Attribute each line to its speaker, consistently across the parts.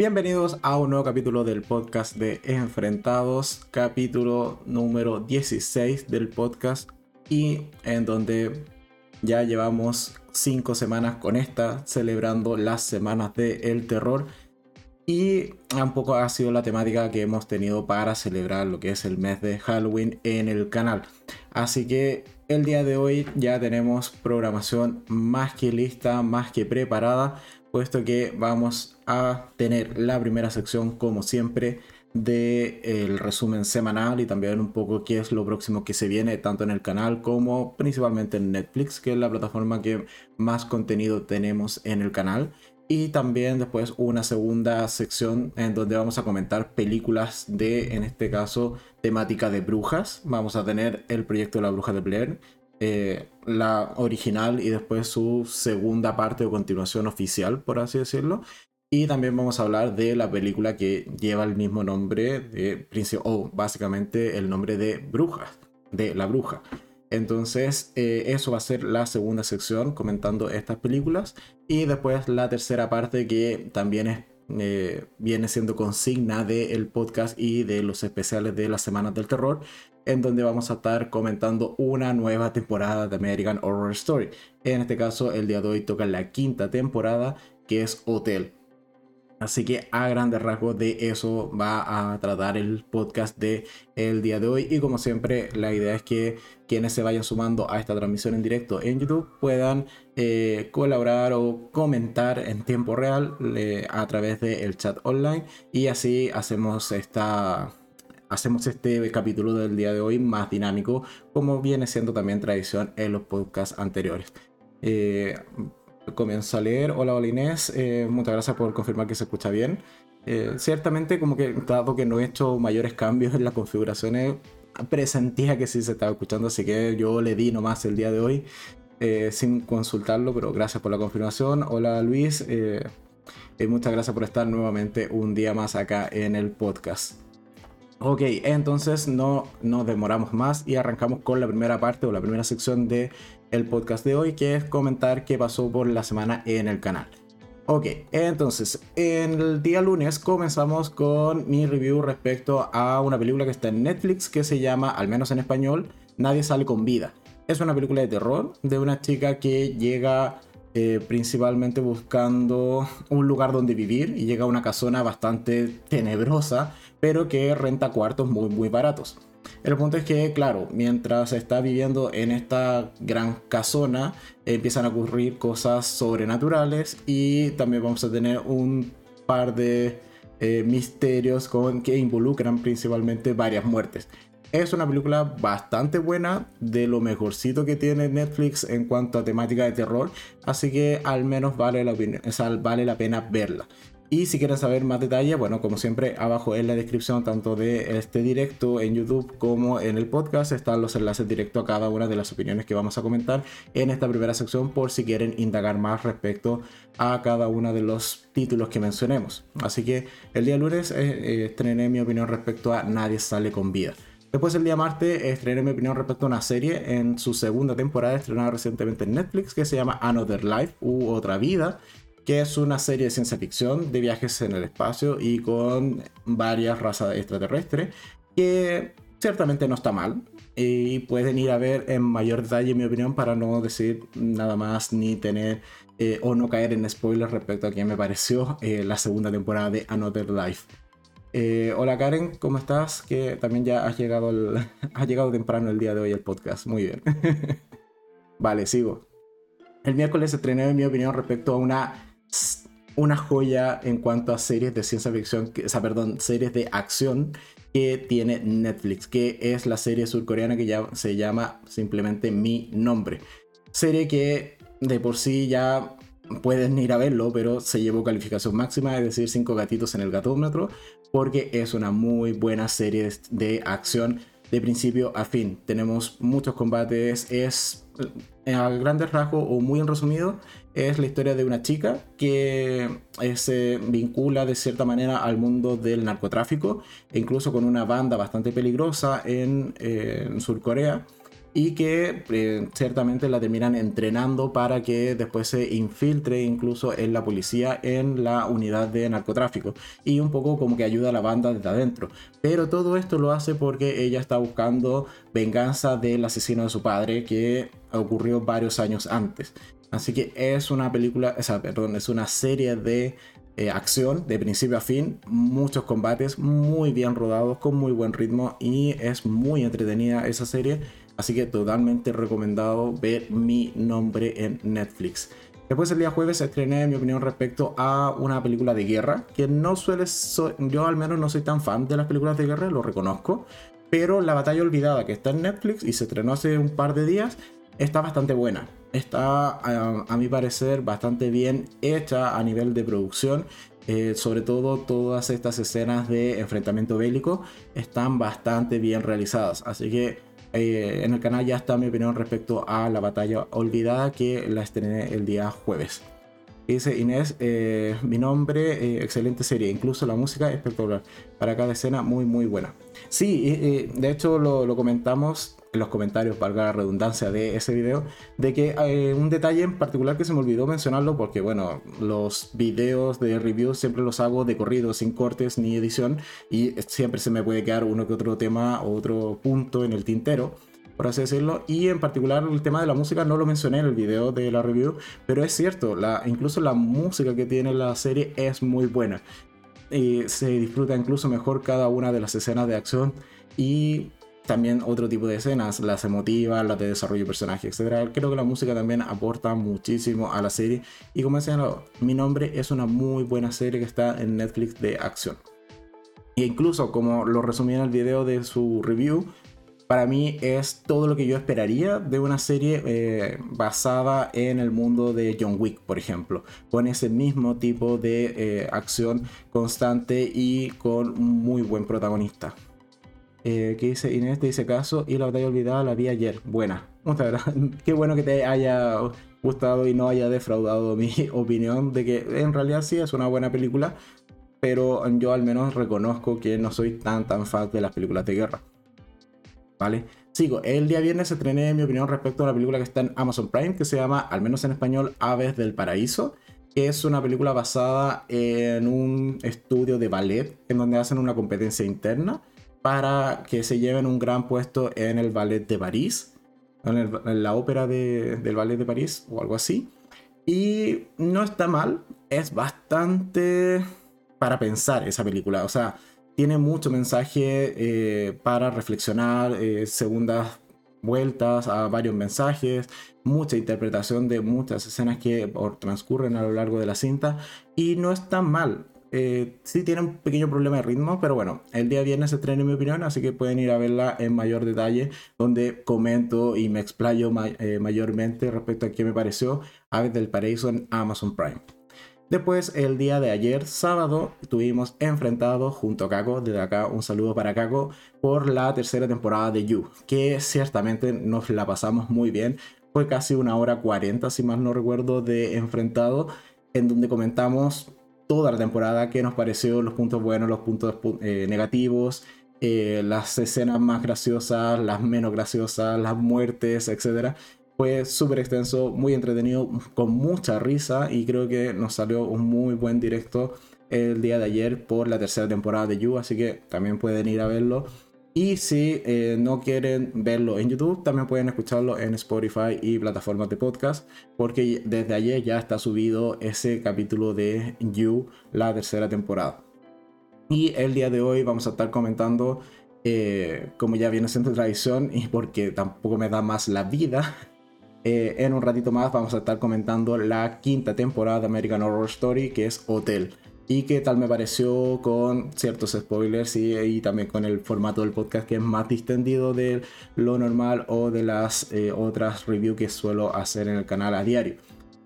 Speaker 1: Bienvenidos a un nuevo capítulo del podcast de Enfrentados, capítulo número 16 del podcast y en donde ya llevamos 5 semanas con esta, celebrando las semanas del el terror y un poco ha sido la temática que hemos tenido para celebrar lo que es el mes de Halloween en el canal. Así que el día de hoy ya tenemos programación más que lista, más que preparada puesto que vamos a tener la primera sección como siempre del el resumen semanal y también un poco qué es lo próximo que se viene tanto en el canal como principalmente en Netflix que es la plataforma que más contenido tenemos en el canal. Y también después una segunda sección en donde vamos a comentar películas de en este caso temática de brujas. Vamos a tener el proyecto de la bruja de Blair eh, la original y después su segunda parte o continuación oficial, por así decirlo. Y también vamos a hablar de la película que lleva el mismo nombre de o básicamente el nombre de Brujas, de la bruja. Entonces, eh, eso va a ser la segunda sección comentando estas películas. Y después la tercera parte que también es eh, viene siendo consigna del podcast y de los especiales de las semanas del terror, en donde vamos a estar comentando una nueva temporada de American Horror Story. En este caso, el día de hoy toca la quinta temporada, que es Hotel. Así que a grandes rasgos de eso va a tratar el podcast de el día de hoy. Y como siempre, la idea es que quienes se vayan sumando a esta transmisión en directo en YouTube puedan eh, colaborar o comentar en tiempo real eh, a través del chat online. Y así hacemos esta hacemos este capítulo del día de hoy más dinámico, como viene siendo también tradición en los podcasts anteriores. Eh, comienzo a leer. Hola, hola Inés, eh, muchas gracias por confirmar que se escucha bien. Eh, ciertamente, como que dado que no he hecho mayores cambios en las configuraciones, presentía que sí se estaba escuchando, así que yo le di nomás el día de hoy sin consultarlo, pero gracias por la confirmación. Hola Luis, muchas gracias por estar nuevamente un día más acá en el podcast. Ok, entonces no nos demoramos más y arrancamos con la primera parte o la primera sección de el podcast de hoy, que es comentar qué pasó por la semana en el canal. Ok, entonces, en el día lunes comenzamos con mi review respecto a una película que está en Netflix que se llama, al menos en español, Nadie sale con vida. Es una película de terror de una chica que llega eh, principalmente buscando un lugar donde vivir y llega a una casona bastante tenebrosa pero que renta cuartos muy, muy baratos. El punto es que, claro, mientras está viviendo en esta gran casona, empiezan a ocurrir cosas sobrenaturales y también vamos a tener un par de eh, misterios con, que involucran principalmente varias muertes. Es una película bastante buena, de lo mejorcito que tiene Netflix en cuanto a temática de terror, así que al menos vale la, vale la pena verla. Y si quieren saber más detalles, bueno, como siempre, abajo en la descripción, tanto de este directo en YouTube como en el podcast, están los enlaces directos a cada una de las opiniones que vamos a comentar en esta primera sección, por si quieren indagar más respecto a cada uno de los títulos que mencionemos. Así que el día lunes eh, eh, estrené mi opinión respecto a Nadie sale con vida. Después el día martes estrené mi opinión respecto a una serie en su segunda temporada estrenada recientemente en Netflix que se llama Another Life u Otra Vida que es una serie de ciencia ficción de viajes en el espacio y con varias razas extraterrestres, que ciertamente no está mal. Y pueden ir a ver en mayor detalle, mi opinión, para no decir nada más ni tener eh, o no caer en spoilers respecto a quién me pareció eh, la segunda temporada de Another Life. Eh, hola Karen, ¿cómo estás? Que también ya has llegado, has llegado temprano el día de hoy al podcast. Muy bien. vale, sigo. El miércoles estrené mi opinión respecto a una una joya en cuanto a series de ciencia ficción, o sea, perdón, series de acción que tiene Netflix, que es la serie surcoreana que ya se llama simplemente Mi Nombre. Serie que de por sí ya pueden ir a verlo, pero se llevó calificación máxima, es decir, 5 gatitos en el gatómetro, porque es una muy buena serie de acción de principio a fin. Tenemos muchos combates, es eh, a grandes rasgos o muy en resumido, es la historia de una chica que eh, se vincula de cierta manera al mundo del narcotráfico, e incluso con una banda bastante peligrosa en, eh, Sur Corea y que eh, ciertamente la terminan entrenando para que después se infiltre incluso en la policía en la unidad de narcotráfico y un poco como que ayuda a la banda desde adentro. Pero todo esto lo hace porque ella está buscando venganza del asesino de su padre que ocurrió varios años antes. Así que es una película, o sea, perdón, es una serie de eh, acción de principio a fin, muchos combates muy bien rodados, con muy buen ritmo y es muy entretenida esa serie Así que totalmente recomendado ver mi nombre en Netflix. Después el día jueves estrené mi opinión respecto a una película de guerra, que no suele, yo al menos no soy tan fan de las películas de guerra, lo reconozco, pero La batalla olvidada que está en Netflix y se estrenó hace un par de días, está bastante buena. Está, a, mi parecer, bastante bien hecha a nivel de producción. Eh, sobre todo todas estas escenas de enfrentamiento bélico están bastante bien realizadas. Así que eh, en el canal ya está mi opinión respecto a la batalla olvidada que la estrené el día jueves. Dice Inés, eh, mi nombre, eh, excelente serie, incluso la música espectacular. Para cada escena, muy, muy buena. Sí, de hecho lo, comentamos en los comentarios, valga la redundancia de ese video, de que un detalle en particular que se me olvidó mencionarlo, porque bueno, los videos de review siempre los hago de corrido, sin cortes ni edición, y siempre se me puede quedar uno que otro tema o otro punto en el tintero por así decirlo. Y en particular el tema de la música no lo mencioné en el video de la review, pero es cierto, la, incluso la música que tiene la serie es muy buena. Y se disfruta incluso mejor cada una de las escenas de acción y también otro tipo de escenas, las emotivas, las de desarrollo de personaje, etc. Creo que la música también aporta muchísimo a la serie. Y como señalado, mi nombre es una muy buena serie que está en Netflix de acción. E incluso, como lo resumí en el video de su review, para mí es todo lo que yo esperaría de una serie eh, basada en el mundo de John Wick, por ejemplo, con ese mismo tipo de eh, acción constante y con un muy buen protagonista. Eh, que dice Inés, te dice caso y la batalla olvidada la vi ayer. Buena, muchas gracias. Qué bueno que te haya gustado y no haya defraudado mi opinión de que en realidad sí es una buena película, pero yo al menos reconozco que no soy tan tan fan de las películas de guerra. ¿vale? Sigo, el día viernes estrené mi opinión respecto a una película que está en Amazon Prime que se llama, al menos en español, Aves del Paraíso, que es una película basada en un estudio de ballet en donde hacen una competencia interna para que se lleven un gran puesto en el ballet de París, en, la ópera del ballet de París o algo así. Y no está mal, es bastante para pensar esa película, o sea, tiene mucho mensaje eh, para reflexionar, eh, segundas vueltas a varios mensajes, mucha interpretación de muchas escenas que transcurren a lo largo de la cinta y no es tan mal. Eh, sí tiene un pequeño problema de ritmo, pero bueno, el día viernes se estrena en mi opinión, así que pueden ir a verla en mayor detalle, donde comento y me explayo mayormente respecto a qué me pareció Aves del Paraíso en Amazon Prime. Después, el día de ayer, sábado, estuvimos enfrentados junto a Kako, desde acá un saludo para Kako, por la tercera temporada de You, que ciertamente nos la pasamos muy bien. Fue casi una hora 40, si mal no recuerdo, de enfrentado, en donde comentamos toda la temporada, qué nos pareció, los puntos buenos, los puntos eh, negativos, eh, las escenas más graciosas, las menos graciosas, las muertes, etc. Fue súper extenso, muy entretenido, con mucha risa y creo que nos salió un muy buen directo el día de ayer por la tercera temporada de You, así que también pueden ir a verlo. Y si eh, no quieren verlo en YouTube, también pueden escucharlo en Spotify y plataformas de podcast, porque desde ayer ya está subido ese capítulo de You, la tercera temporada. Y el día de hoy vamos a estar comentando, eh, como ya viene siendo tradición, y porque tampoco me da más la vida, eh, en un ratito más vamos a estar comentando la quinta temporada de American Horror Story, que es Hotel. Y qué tal me pareció con ciertos spoilers y, también con el formato del podcast que es más distendido de lo normal o de las eh, otras reviews que suelo hacer en el canal a diario.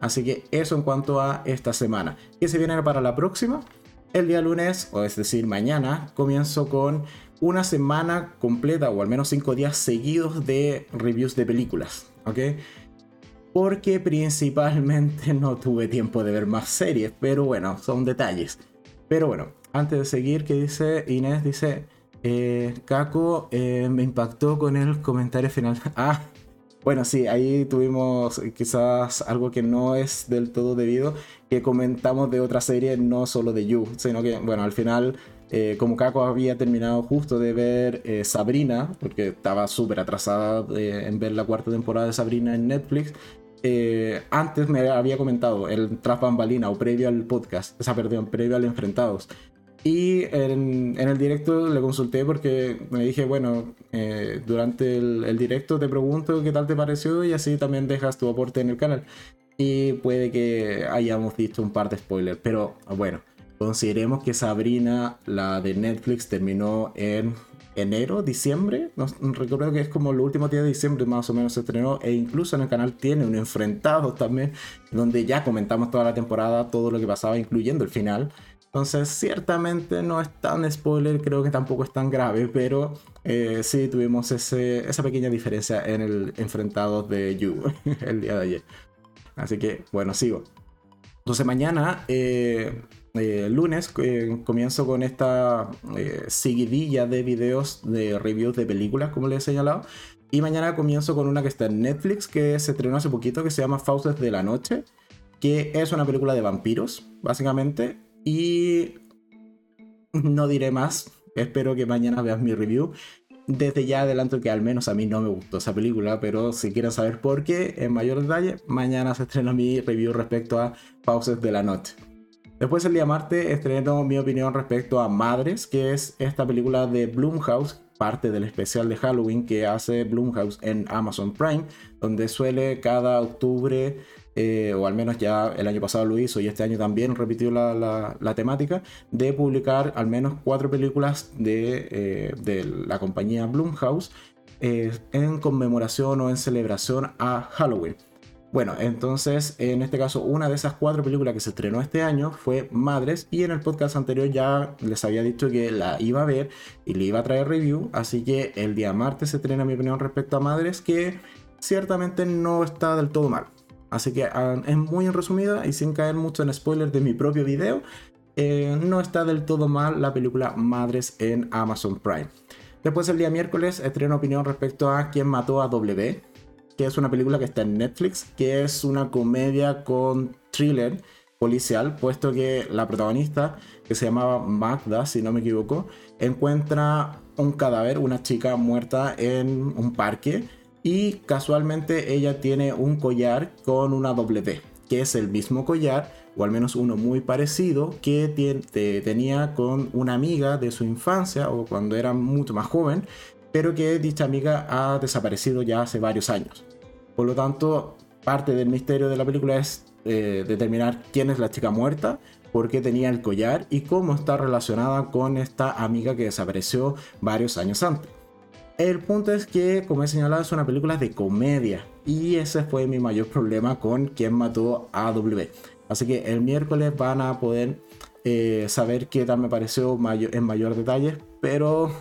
Speaker 1: Así que eso en cuanto a esta semana. ¿Qué se viene para la próxima? El día lunes, o es decir, mañana, comienzo con una semana completa o al menos cinco días seguidos de reviews de películas. ¿Ok? Porque principalmente no tuve tiempo de ver más series, pero bueno, son detalles. Pero bueno, antes de seguir, que dice Inés, dice, Eh, Kako eh, me impactó con el comentario final. Ah, bueno, sí, ahí tuvimos quizás algo que no es del todo debido, que comentamos de otra serie, no solo de You, sino que, bueno, al final, eh, como Kako había terminado justo de ver eh, Sabrina, porque estaba súper atrasada en ver la cuarta temporada de Sabrina en Netflix, eh, antes me había comentado el tras bambalina o previo al podcast, o sea, perdón, previo al enfrentados. Y en, el directo le consulté porque me dije, bueno, eh, durante el, directo te pregunto qué tal te pareció y así también dejas tu aporte en el canal. Y puede que hayamos visto un par de spoilers, pero bueno, consideremos que Sabrina, la de Netflix, terminó en enero, diciembre. Recuerdo que es como el último día de diciembre más o menos se estrenó. E incluso en el canal tiene un enfrentado también, donde ya comentamos toda la temporada, todo lo que pasaba, incluyendo el final. Entonces, ciertamente no es tan spoiler, creo que tampoco es tan grave, pero eh, sí tuvimos ese, esa pequeña diferencia en el enfrentado de You el día de ayer. Así que, bueno, sigo. Entonces, mañana, eh, eh, lunes, comienzo con esta seguidilla de videos de reviews de películas, como les he señalado. Y mañana comienzo con una que está en Netflix, que se estrenó hace poquito, que se llama Fauces de la Noche, que es una película de vampiros, básicamente y no diré más. Espero que mañana veas mi review. Desde ya adelanto que al menos a mí no me gustó esa película, pero si quieren saber por qué en mayor detalle, mañana se estrena mi review respecto a Pauses de la Noche. Después el día martes estreno mi opinión respecto a Madres, que es esta película de Blumhouse, parte del especial de Halloween que hace Blumhouse en Amazon Prime, donde suele cada octubre eh, o al menos ya el año pasado lo hizo y este año también repitió la, temática, de publicar al menos cuatro películas de, eh, la compañía Blumhouse eh, en conmemoración o en celebración a Halloween. Bueno, entonces en este caso una de esas cuatro películas que se estrenó este año fue Madres y en el podcast anterior ya les había dicho que la iba a ver y le iba a traer review, así que el día martes se estrena mi opinión respecto a Madres que ciertamente no está del todo mal. Así que ah, es muy en resumida y sin caer mucho en spoilers de mi propio video, eh, no está del todo mal la película Madres en Amazon Prime. Después el día miércoles estreno opinión respecto a Quién mató a W, que es una película que está en Netflix, que es una comedia con thriller policial, puesto que la protagonista, que se llamaba Magda, si no me equivoco, encuentra un cadáver, una chica muerta en un parque y casualmente ella tiene un collar con una W, que es el mismo collar, o al menos uno muy parecido, que tenía con una amiga de su infancia o cuando era mucho más joven, pero que dicha amiga ha desaparecido ya hace varios años. Por lo tanto, parte del misterio de la película es eh, determinar quién es la chica muerta, por qué tenía el collar y cómo está relacionada con esta amiga que desapareció varios años antes. El punto es que, como he señalado, es una película de comedia. Y ese fue mi mayor problema con quien mató a W. Así que el miércoles van a poder eh, saber qué tal me pareció en mayor detalle. Pero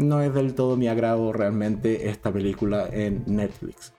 Speaker 1: no es del todo mi agrado realmente esta película en Netflix.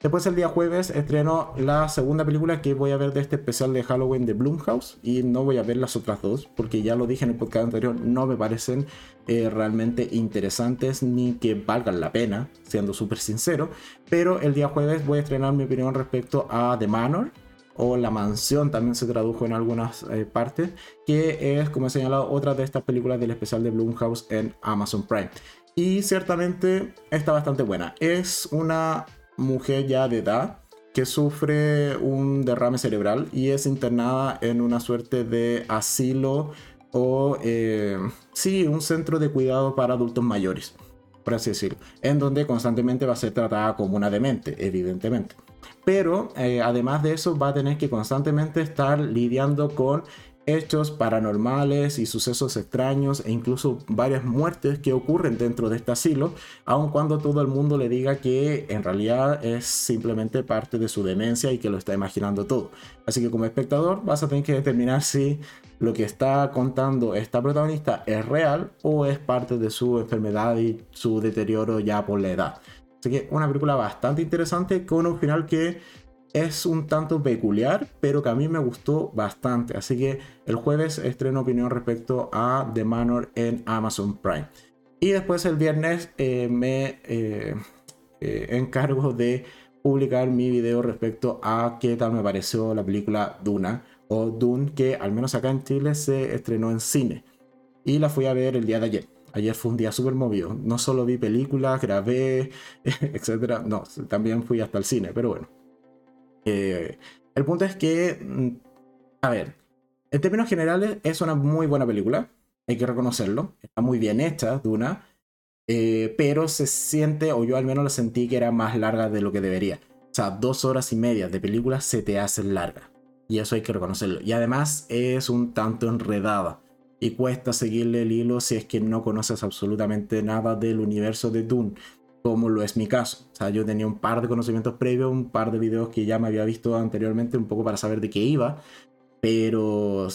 Speaker 1: Después el día jueves estreno la segunda película que voy a ver de este especial de Halloween de Blumhouse y no voy a ver las otras dos porque ya lo dije en el podcast anterior, no me parecen eh, realmente interesantes ni que valgan la pena, siendo súper sincero. Pero el día jueves voy a estrenar mi opinión respecto a The Manor o La Mansión, también se tradujo en algunas eh, partes, que es, como he señalado, otra de estas películas del especial de Blumhouse en Amazon Prime. Y ciertamente está bastante buena. Es una mujer ya de edad que sufre un derrame cerebral y es internada en una suerte de asilo o, eh, sí, un centro de cuidado para adultos mayores, por así decirlo, en donde constantemente va a ser tratada como una demente, evidentemente. Pero eh, además de eso va a tener que constantemente estar lidiando con hechos paranormales y sucesos extraños e incluso varias muertes que ocurren dentro de este asilo, aun cuando todo el mundo le diga que en realidad es simplemente parte de su demencia y que lo está imaginando todo. Así que como espectador vas a tener que determinar si lo que está contando esta protagonista es real o es parte de su enfermedad y su deterioro ya por la edad. Así que una película bastante interesante con un final que es un tanto peculiar, pero que a mí me gustó bastante. Así que el jueves estreno opinión respecto a The Manor en Amazon Prime. Y después el viernes eh, me eh, eh, encargo de publicar mi video respecto a qué tal me pareció la película Duna o Dune, que al menos acá en Chile se estrenó en cine. Y la fui a ver el día de ayer. Ayer fue un día súper movido. No solo vi películas, grabé, etc. No, también fui hasta el cine, pero bueno. el punto es que, mm, a ver, en términos generales es una muy buena película hay que reconocerlo. Está muy bien hecha, Duna. Eh, pero se siente, o yo al menos la sentí que era más larga de lo que debería. O sea, dos horas y media de película se te hacen larga. Y eso hay que reconocerlo. Y además es un tanto enredada. Y cuesta seguirle el hilo si es que no conoces absolutamente nada del universo de Dune. Como lo es mi caso. O sea, yo tenía un par de conocimientos previos, un par de videos que ya me había visto anteriormente, un poco para saber de qué iba. Pero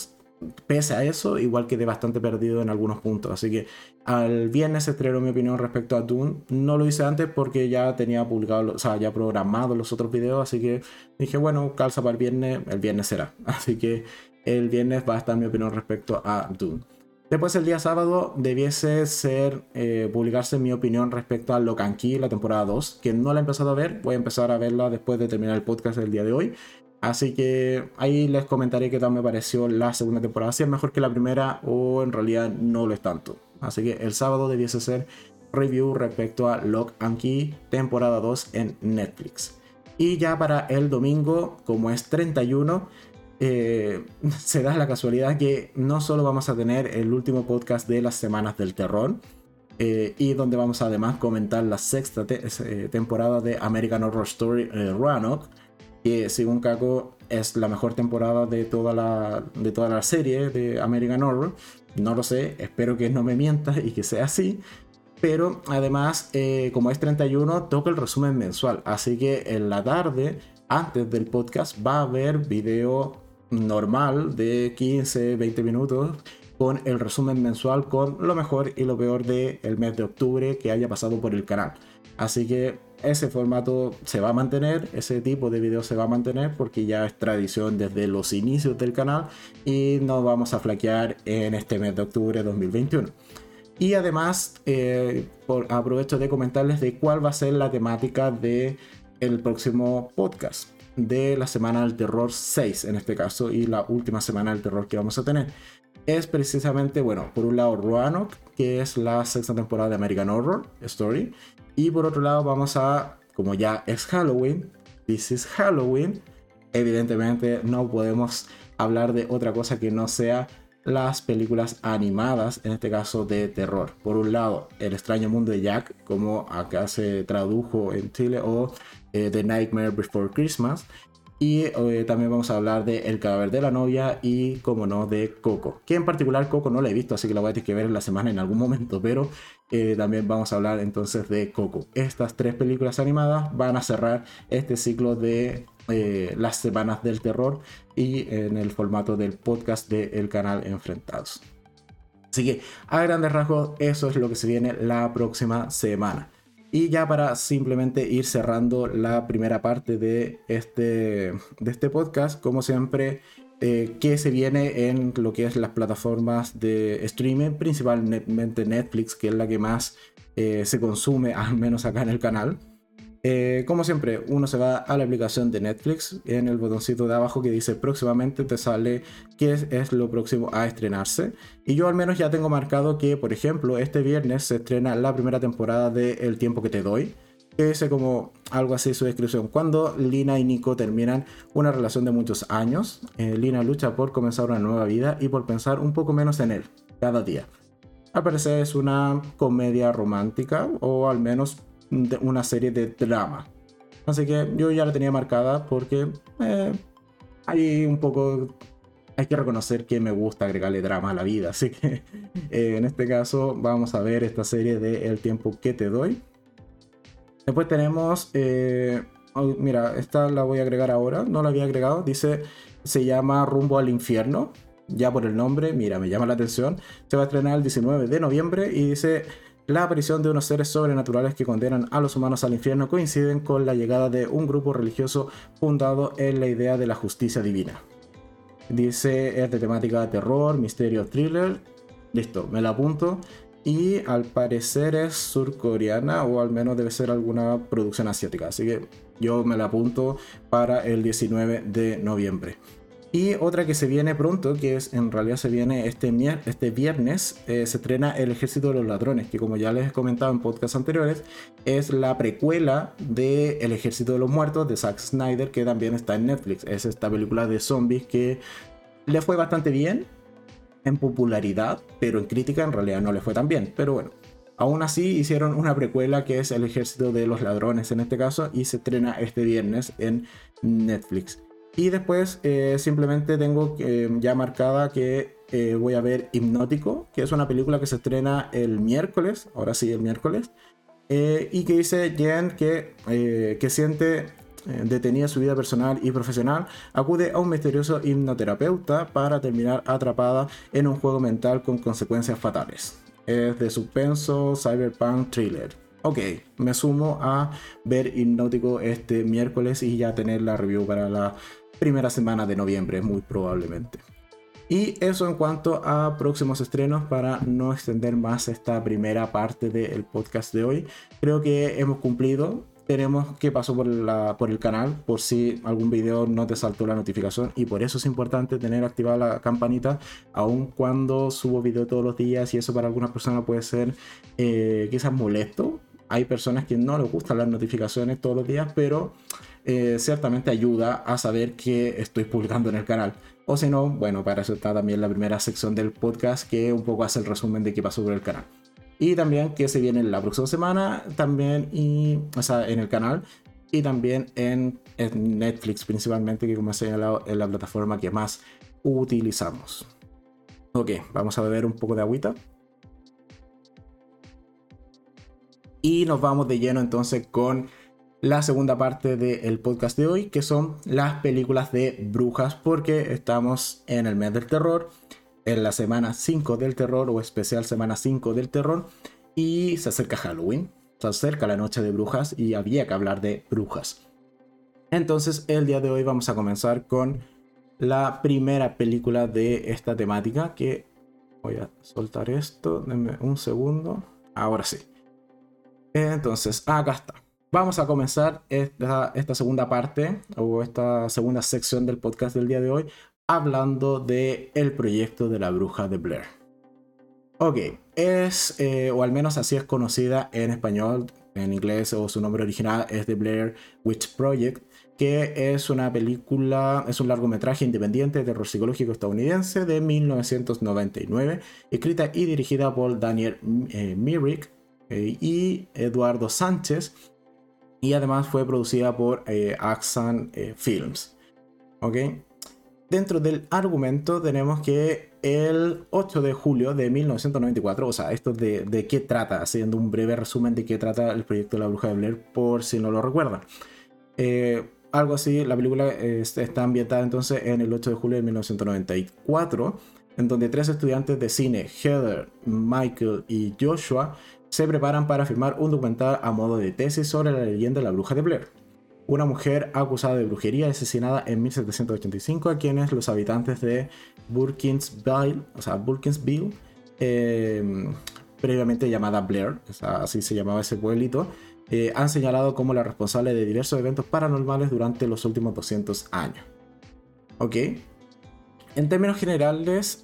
Speaker 1: pese a eso, igual quedé bastante perdido en algunos puntos. Así que al viernes estrenó mi opinión respecto a Dune. No lo hice antes porque ya tenía publicado, o sea, ya programado los otros videos. Así que dije, bueno, calza para el viernes, el viernes será. Así que el viernes va a estar mi opinión respecto a Dune. Después el día sábado debiese ser eh, publicarse mi opinión respecto a Locan Key, la temporada 2, que no la he empezado a ver, voy a empezar a verla después de terminar el podcast del día de hoy. Así que ahí les comentaré qué tal me pareció la segunda temporada. Si es mejor que la primera o en realidad no lo es tanto. Así que el sábado debiese ser review respecto a Lock and Key temporada 2 en Netflix. Y ya para el domingo, como es 31, eh, se da la casualidad que no solo vamos a tener el último podcast de las semanas del terror, eh, y donde vamos a además comentar la sexta eh, temporada de American Horror Story Roanoke, que según Kako es la mejor temporada de toda la, de toda la serie de American Horror. No lo sé, espero que no me mienta y que sea así. Pero además, como es 31, toca el resumen mensual. Así que en la tarde, antes del podcast, va a haber video normal de 15, 20 minutos con el resumen mensual con lo mejor y lo peor del el mes de octubre que haya pasado por el canal. Así que ese formato se va a mantener, ese tipo de video se va a mantener porque ya es tradición desde los inicios del canal y no vamos a flaquear en este mes de octubre de 2021. Y además eh, aprovecho de comentarles de cuál va a ser la temática del el próximo podcast de la semana del terror 6 en este caso y la última semana del terror que vamos a tener es precisamente, bueno, por un lado Roanoke, que es la sexta temporada de American Horror Story, y por otro lado vamos a, como ya es Halloween, This is Halloween, evidentemente no podemos hablar de otra cosa que no sea las películas animadas, en este caso de terror. Por un lado, El extraño mundo de Jack, como acá se tradujo en Chile, o eh, The Nightmare Before Christmas. Y eh, también vamos a hablar de El cadáver de la novia y, como no, de Coco. Que en particular Coco no la he visto, así que la voy a tener que ver en la semana en algún momento. Pero eh, también vamos a hablar entonces de Coco. Estas tres películas animadas van a cerrar este ciclo de eh, las semanas del terror y en el formato del podcast del canal Enfrentados. Así que a grandes rasgos eso es lo que se viene la próxima semana. Y ya para simplemente ir cerrando la primera parte de este, de este podcast, como siempre, eh, que se viene en lo que es las plataformas de streaming, principalmente Netflix, que es la que más eh, se consume, al menos acá en el canal. Eh, como siempre, uno se va a la aplicación de Netflix, en el botoncito de abajo que dice próximamente te sale qué es, lo próximo a estrenarse. Y yo al menos ya tengo marcado que, por ejemplo, este viernes se estrena la primera temporada de El tiempo que te doy. Que dice como algo así su descripción. Cuando Lina y Nico terminan una relación de muchos años, eh, Lina lucha por comenzar una nueva vida y por pensar un poco menos en él cada día. Al parecer es una comedia romántica, o al menos una serie de drama. Así que yo ya la tenía marcada porque eh, hay un poco... Hay que reconocer que me gusta agregarle drama a la vida. Así que eh, en este caso vamos a ver esta serie de El tiempo que te doy. Después tenemos... Eh, oh, mira, esta la voy a agregar ahora. No la había agregado. Dice... Se llama Rumbo al Infierno ya por el nombre, mira, me llama la atención. Se va a estrenar el 19 de noviembre y dice la aparición de unos seres sobrenaturales que condenan a los humanos al infierno coinciden con la llegada de un grupo religioso fundado en la idea de la justicia divina. Dice, es de temática terror, misterio, thriller. Listo, me la apunto. y al parecer es surcoreana o al menos debe ser alguna producción asiática. Así que yo me la apunto para el 19 de noviembre. Y otra que se viene pronto, que es en realidad se viene este, este viernes, eh, se estrena El Ejército de los Ladrones, que como ya les he comentado en podcasts anteriores, es la precuela de El Ejército de los Muertos de Zack Snyder, que también está en Netflix. Es esta película de zombies que le fue bastante bien en popularidad, pero en crítica en realidad no le fue tan bien. Pero bueno, aún así hicieron una precuela que es El Ejército de los Ladrones en este caso, y se estrena este viernes en Netflix. Y después eh, simplemente tengo eh, ya marcada que eh, voy a ver Hipnótico, que es una película que se estrena el miércoles, ahora sí el miércoles, y que dice Jen que, que siente detenida su vida personal y profesional, acude a un misterioso hipnoterapeuta para terminar atrapada en un juego mental con consecuencias fatales. Es de suspenso, cyberpunk, thriller. Ok, me sumo a ver Hipnótico este miércoles y ya tener la review para la primera semana de noviembre, muy probablemente. Y eso en cuanto a próximos estrenos, para no extender más esta primera parte del podcast de hoy. Creo que hemos cumplido. Tenemos que pasó por, la, por el canal, por si algún video no te saltó la notificación. Y por eso es importante tener activada la campanita, aun cuando subo video todos los días. Y eso para algunas personas puede ser eh, quizás molesto. Hay personas que no les gustan las notificaciones todos los días, pero eh, ciertamente ayuda a saber que estoy publicando en el canal. O si no, bueno, para eso está también la primera sección del podcast que un poco hace el resumen de qué pasó por el canal. Y también que se viene la próxima semana, también y, o sea, en el canal y también en, Netflix principalmente, que como he señalado es la plataforma que más utilizamos. Ok, vamos a beber un poco de agüita. Y nos vamos de lleno entonces con la segunda parte del podcast de hoy, que son las películas de brujas, porque estamos en el mes del terror, en la semana 5 del terror o especial semana 5 del terror, y se acerca Halloween, se acerca la noche de brujas y había que hablar de brujas. Entonces el día de hoy vamos a comenzar con la primera película de esta temática, que voy a soltar esto, denme un segundo, ahora sí. Entonces, acá está. Vamos a comenzar esta, segunda parte o esta segunda sección del podcast del día de hoy hablando de proyecto de la bruja de Blair. Ok, es, eh, o al menos así es conocida en español, en inglés o su nombre original es The Blair Witch Project, que es una película, es un largometraje independiente de terror psicológico estadounidense de 1999, escrita y dirigida por Daniel eh, Myrick eh, y Eduardo Sánchez y además fue producida por eh, Axan eh, Films. ¿Ok? Dentro del argumento tenemos que el 8 de julio de 1994, o sea, esto de, de qué trata, haciendo un breve resumen de qué trata el proyecto de la bruja de Blair, por si no lo recuerdan. Eh, algo así, la película está ambientada entonces en el 8 de julio de 1994, en donde tres estudiantes de cine, Heather, Michael y Joshua, se preparan para filmar un documental a modo de tesis sobre la leyenda de la bruja de Blair. Una mujer acusada de brujería y asesinada en 1785 a quienes los habitantes de Burkinsville, o sea, Burkinsville, em, previamente llamada Blair, así se llamaba ese pueblito, eh, han señalado como la responsable de diversos eventos paranormales durante los últimos 200 años. ¿Ok? En términos generales,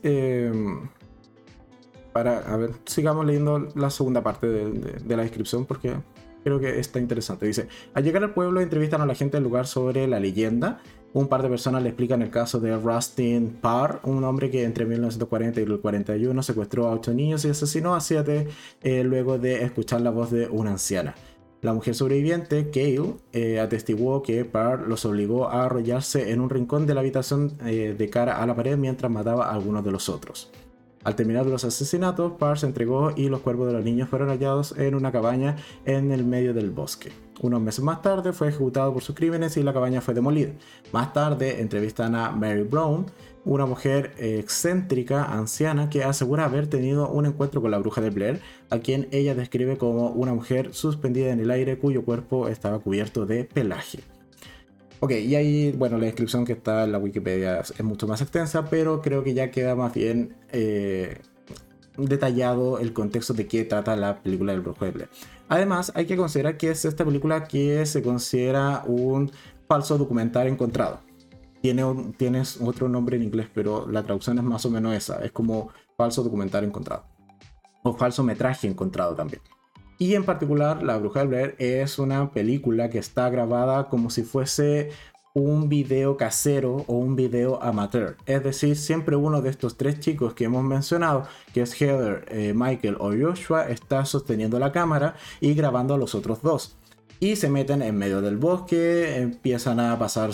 Speaker 1: em, a ver, sigamos leyendo la segunda parte de, la descripción porque creo que está interesante. Dice, al llegar al pueblo entrevistan a la gente del lugar sobre la leyenda. Un par de personas le explican el caso de Rustin Parr, un hombre que entre 1940 y el 41 secuestró a ocho niños y asesinó a siete eh, luego de escuchar la voz de una anciana. La mujer sobreviviente, Kale, eh, atestiguó que Parr los obligó a arrollarse en un rincón de la habitación eh, de cara a la pared mientras mataba a algunos de los otros. Al terminar los asesinatos, Parr se entregó y los cuerpos de los niños fueron hallados en una cabaña en el medio del bosque. Unos meses más tarde fue ejecutado por sus crímenes y la cabaña fue demolida. Más tarde entrevistan a Mary Brown, una mujer excéntrica, anciana, que asegura haber tenido un encuentro con la bruja de Blair, a quien ella describe como una mujer suspendida en el aire cuyo cuerpo estaba cubierto de pelaje. Ok, y ahí, bueno, la descripción que está en la Wikipedia es mucho más extensa, pero creo que ya queda más bien eh, detallado el contexto de qué trata la película del Brujo de Blair. Además, hay que considerar que es esta película que se considera un falso documental encontrado. Tiene tienes otro nombre en inglés, pero la traducción es más o menos esa. Es como falso documental encontrado. O falso metraje encontrado también. Y en particular, La Bruja de Blair es una película que está grabada como si fuese un video casero o un video amateur. Es decir, siempre uno de estos tres chicos que hemos mencionado, que es Heather, eh, Michael o Joshua, está sosteniendo la cámara y grabando a los otros dos. Y se meten en medio del bosque, empiezan a pasar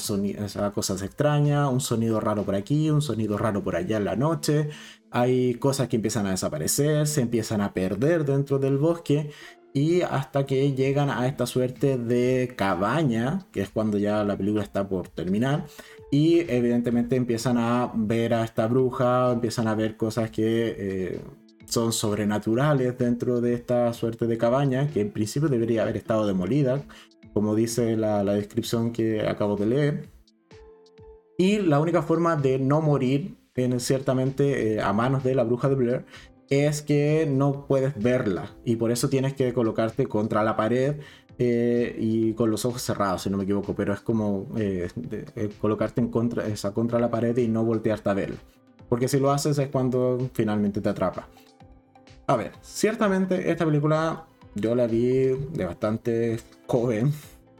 Speaker 1: cosas extrañas, un sonido raro por aquí, un sonido raro por allá en la noche. Hay cosas que empiezan a desaparecer, se empiezan a perder dentro del bosque y hasta que llegan a esta suerte de cabaña, que es cuando ya la película está por terminar, y evidentemente empiezan a ver a esta bruja, empiezan a ver cosas que eh, son sobrenaturales dentro de esta suerte de cabaña, que en principio debería haber estado demolida, como dice la, descripción que acabo de leer. Y la única forma de no morir, en, ciertamente eh, a manos de la bruja de Blair, es que no puedes verla y por eso tienes que colocarte contra la pared eh, y con los ojos cerrados, si no me equivoco, pero es como eh, eh, colocarte en contra, esa, contra la pared y no voltearte a verla. Porque si lo haces es cuando finalmente te atrapa. A ver, ciertamente esta película yo la vi de bastante joven,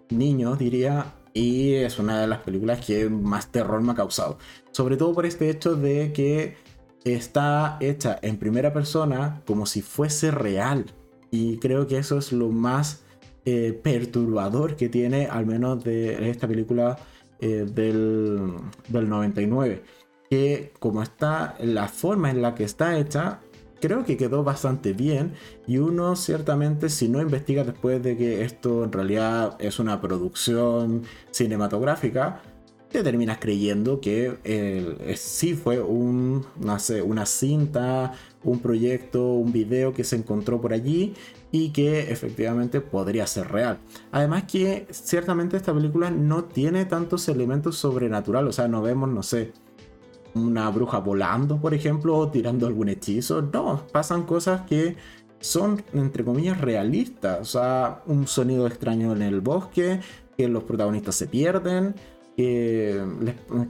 Speaker 1: niño diría, y es una de las películas que más terror me ha causado. Sobre todo por este hecho de que está hecha en primera persona como si fuese real. Y creo que eso es lo más eh, perturbador que tiene, al menos de esta película eh, del, del 99. Que como está, la forma en la que está hecha, creo que quedó bastante bien. Y uno ciertamente, si no investiga después de que esto en realidad es una producción cinematográfica, te terminas creyendo que eh, sí fue un, una cinta, un proyecto, un video que se encontró por allí y que efectivamente podría ser real. Además que ciertamente esta película no tiene tantos elementos sobrenaturales, o sea, no vemos, no sé, una bruja volando, por ejemplo, o tirando algún hechizo, no, pasan cosas que son, entre comillas, realistas, o sea, un sonido extraño en el bosque, que los protagonistas se pierden, que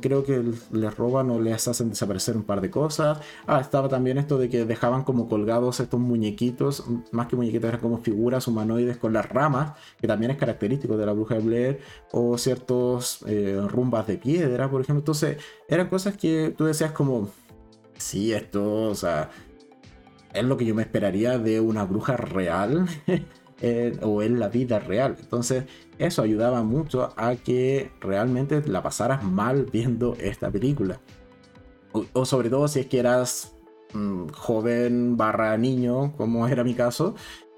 Speaker 1: creo que les roban o les hacen desaparecer un par de cosas. Ah, estaba también esto de que dejaban como colgados estos muñequitos, más que muñequitos, eran como figuras humanoides con las ramas, que también es característico de la bruja de Blair, o ciertos eh, rumbas de piedra, por ejemplo. Entonces, eran cosas que tú decías como, sí, esto, o sea, es lo que yo me esperaría de una bruja real. o en la vida real. Entonces eso ayudaba mucho a que realmente la pasaras mal viendo esta película. O, sobre todo si es que eras mm, joven barra niño, como era mi caso,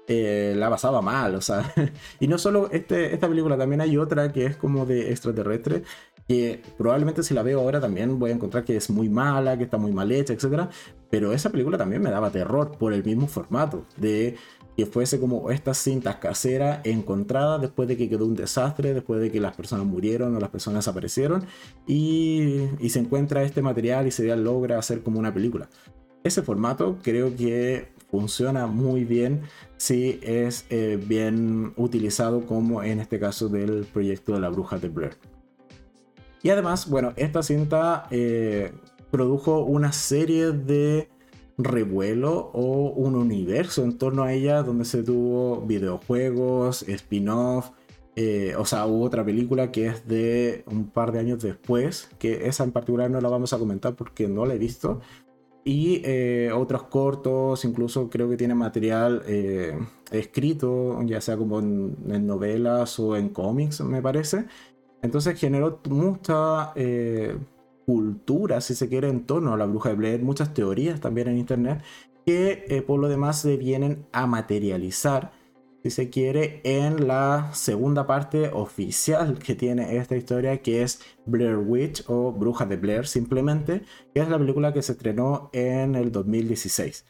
Speaker 1: eh, la pasaba mal, o sea. y no solo este, esta película, también hay otra que es como de extraterrestre, que probablemente si la veo ahora también voy a encontrar que es muy mala, que está muy mal hecha, etc. Pero esa película también me daba terror por el mismo formato, de que fuese como estas cintas caseras encontradas después de que quedó un desastre, después de que las personas murieron o las personas desaparecieron y, se encuentra este material y se logra hacer como una película. Ese formato creo que funciona muy bien si es eh, bien utilizado como en este caso del proyecto de la bruja de Blair. Y además, bueno, esta cinta eh, produjo una serie de revuelo o un universo en torno a ella donde se tuvo videojuegos, spin-off, eh, o sea, hubo otra película que es de un par de años después, que esa en particular no la vamos a comentar porque no la he visto. Y eh, otros cortos, incluso creo que tiene material eh, escrito, ya sea como en, en, novelas o en cómics, me parece. Entonces generó mucha cultura, si se quiere, en torno a la bruja de Blair, muchas teorías también en internet, que eh, por lo demás se vienen a materializar, si se quiere, en la segunda parte oficial que tiene esta historia, que es Blair Witch o Bruja de Blair, simplemente, que es la película que se estrenó en el 2016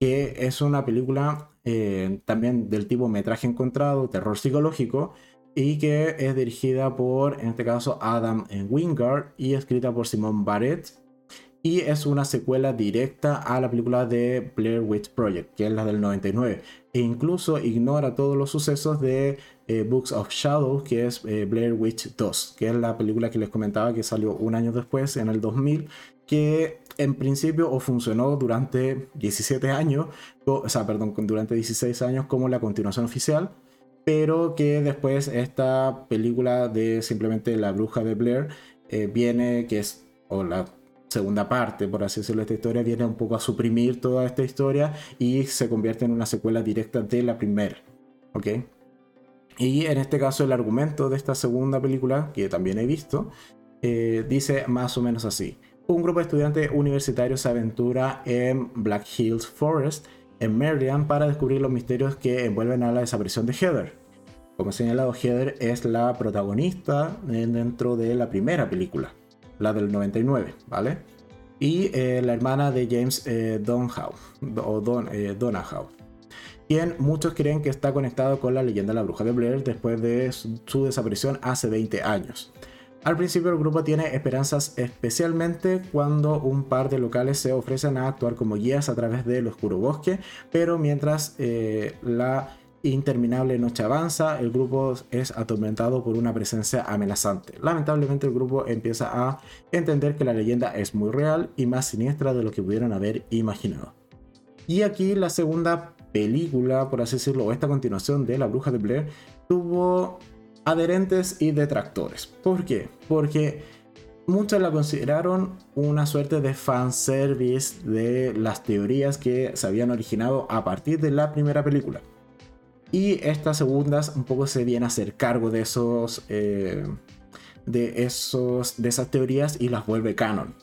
Speaker 1: que es una película eh, también del tipo metraje encontrado, terror psicológico, y que es dirigida por, en este caso, Adam Wingard y escrita por Simon Barrett. y es una secuela directa a la película de Blair Witch Project, que es la del 99, e incluso ignora todos los sucesos de eh, Books of Shadows, que es eh, Blair Witch 2, que es la película que les comentaba que salió un año después, en el 2000, que en principio o funcionó durante 17 años, o, sea, perdón, durante 16 años como la continuación oficial, pero que después esta película de simplemente La Bruja de Blair eh, viene, que es, o la segunda parte, por así decirlo, de esta historia, viene un poco a suprimir toda esta historia y se convierte en una secuela directa de la primera. ¿Ok? Y en este caso el argumento de esta segunda película, que también he visto, eh, dice más o menos así. Un grupo de estudiantes universitarios se aventura en Black Hills Forest, en Maryland, para descubrir los misterios que envuelven a la desaparición de Heather. Como señalado, Heather es la protagonista dentro de la primera película la del 99, ¿vale? Y eh, la hermana de James eh, o Don, eh, quien muchos creen que está conectado con la leyenda de la bruja de Blair después de su desaparición hace 20 años. Al principio el grupo tiene esperanzas especialmente cuando un par de locales se ofrecen a actuar como guías a través del oscuro bosque, pero mientras la interminable noche avanza, el grupo es atormentado por una presencia amenazante. Lamentablemente el grupo empieza a entender que la leyenda es muy real y más siniestra de lo que pudieron haber imaginado. Y aquí la segunda película, por así decirlo, o esta continuación de La Bruja de Blair, tuvo adherentes y detractores. ¿Por qué? Porque muchos la consideraron una suerte de fanservice de las teorías que se habían originado a partir de la primera película. Y estas segundas un poco se viene a hacer cargo de esos, eh, de esos, de esas teorías y las vuelve canon.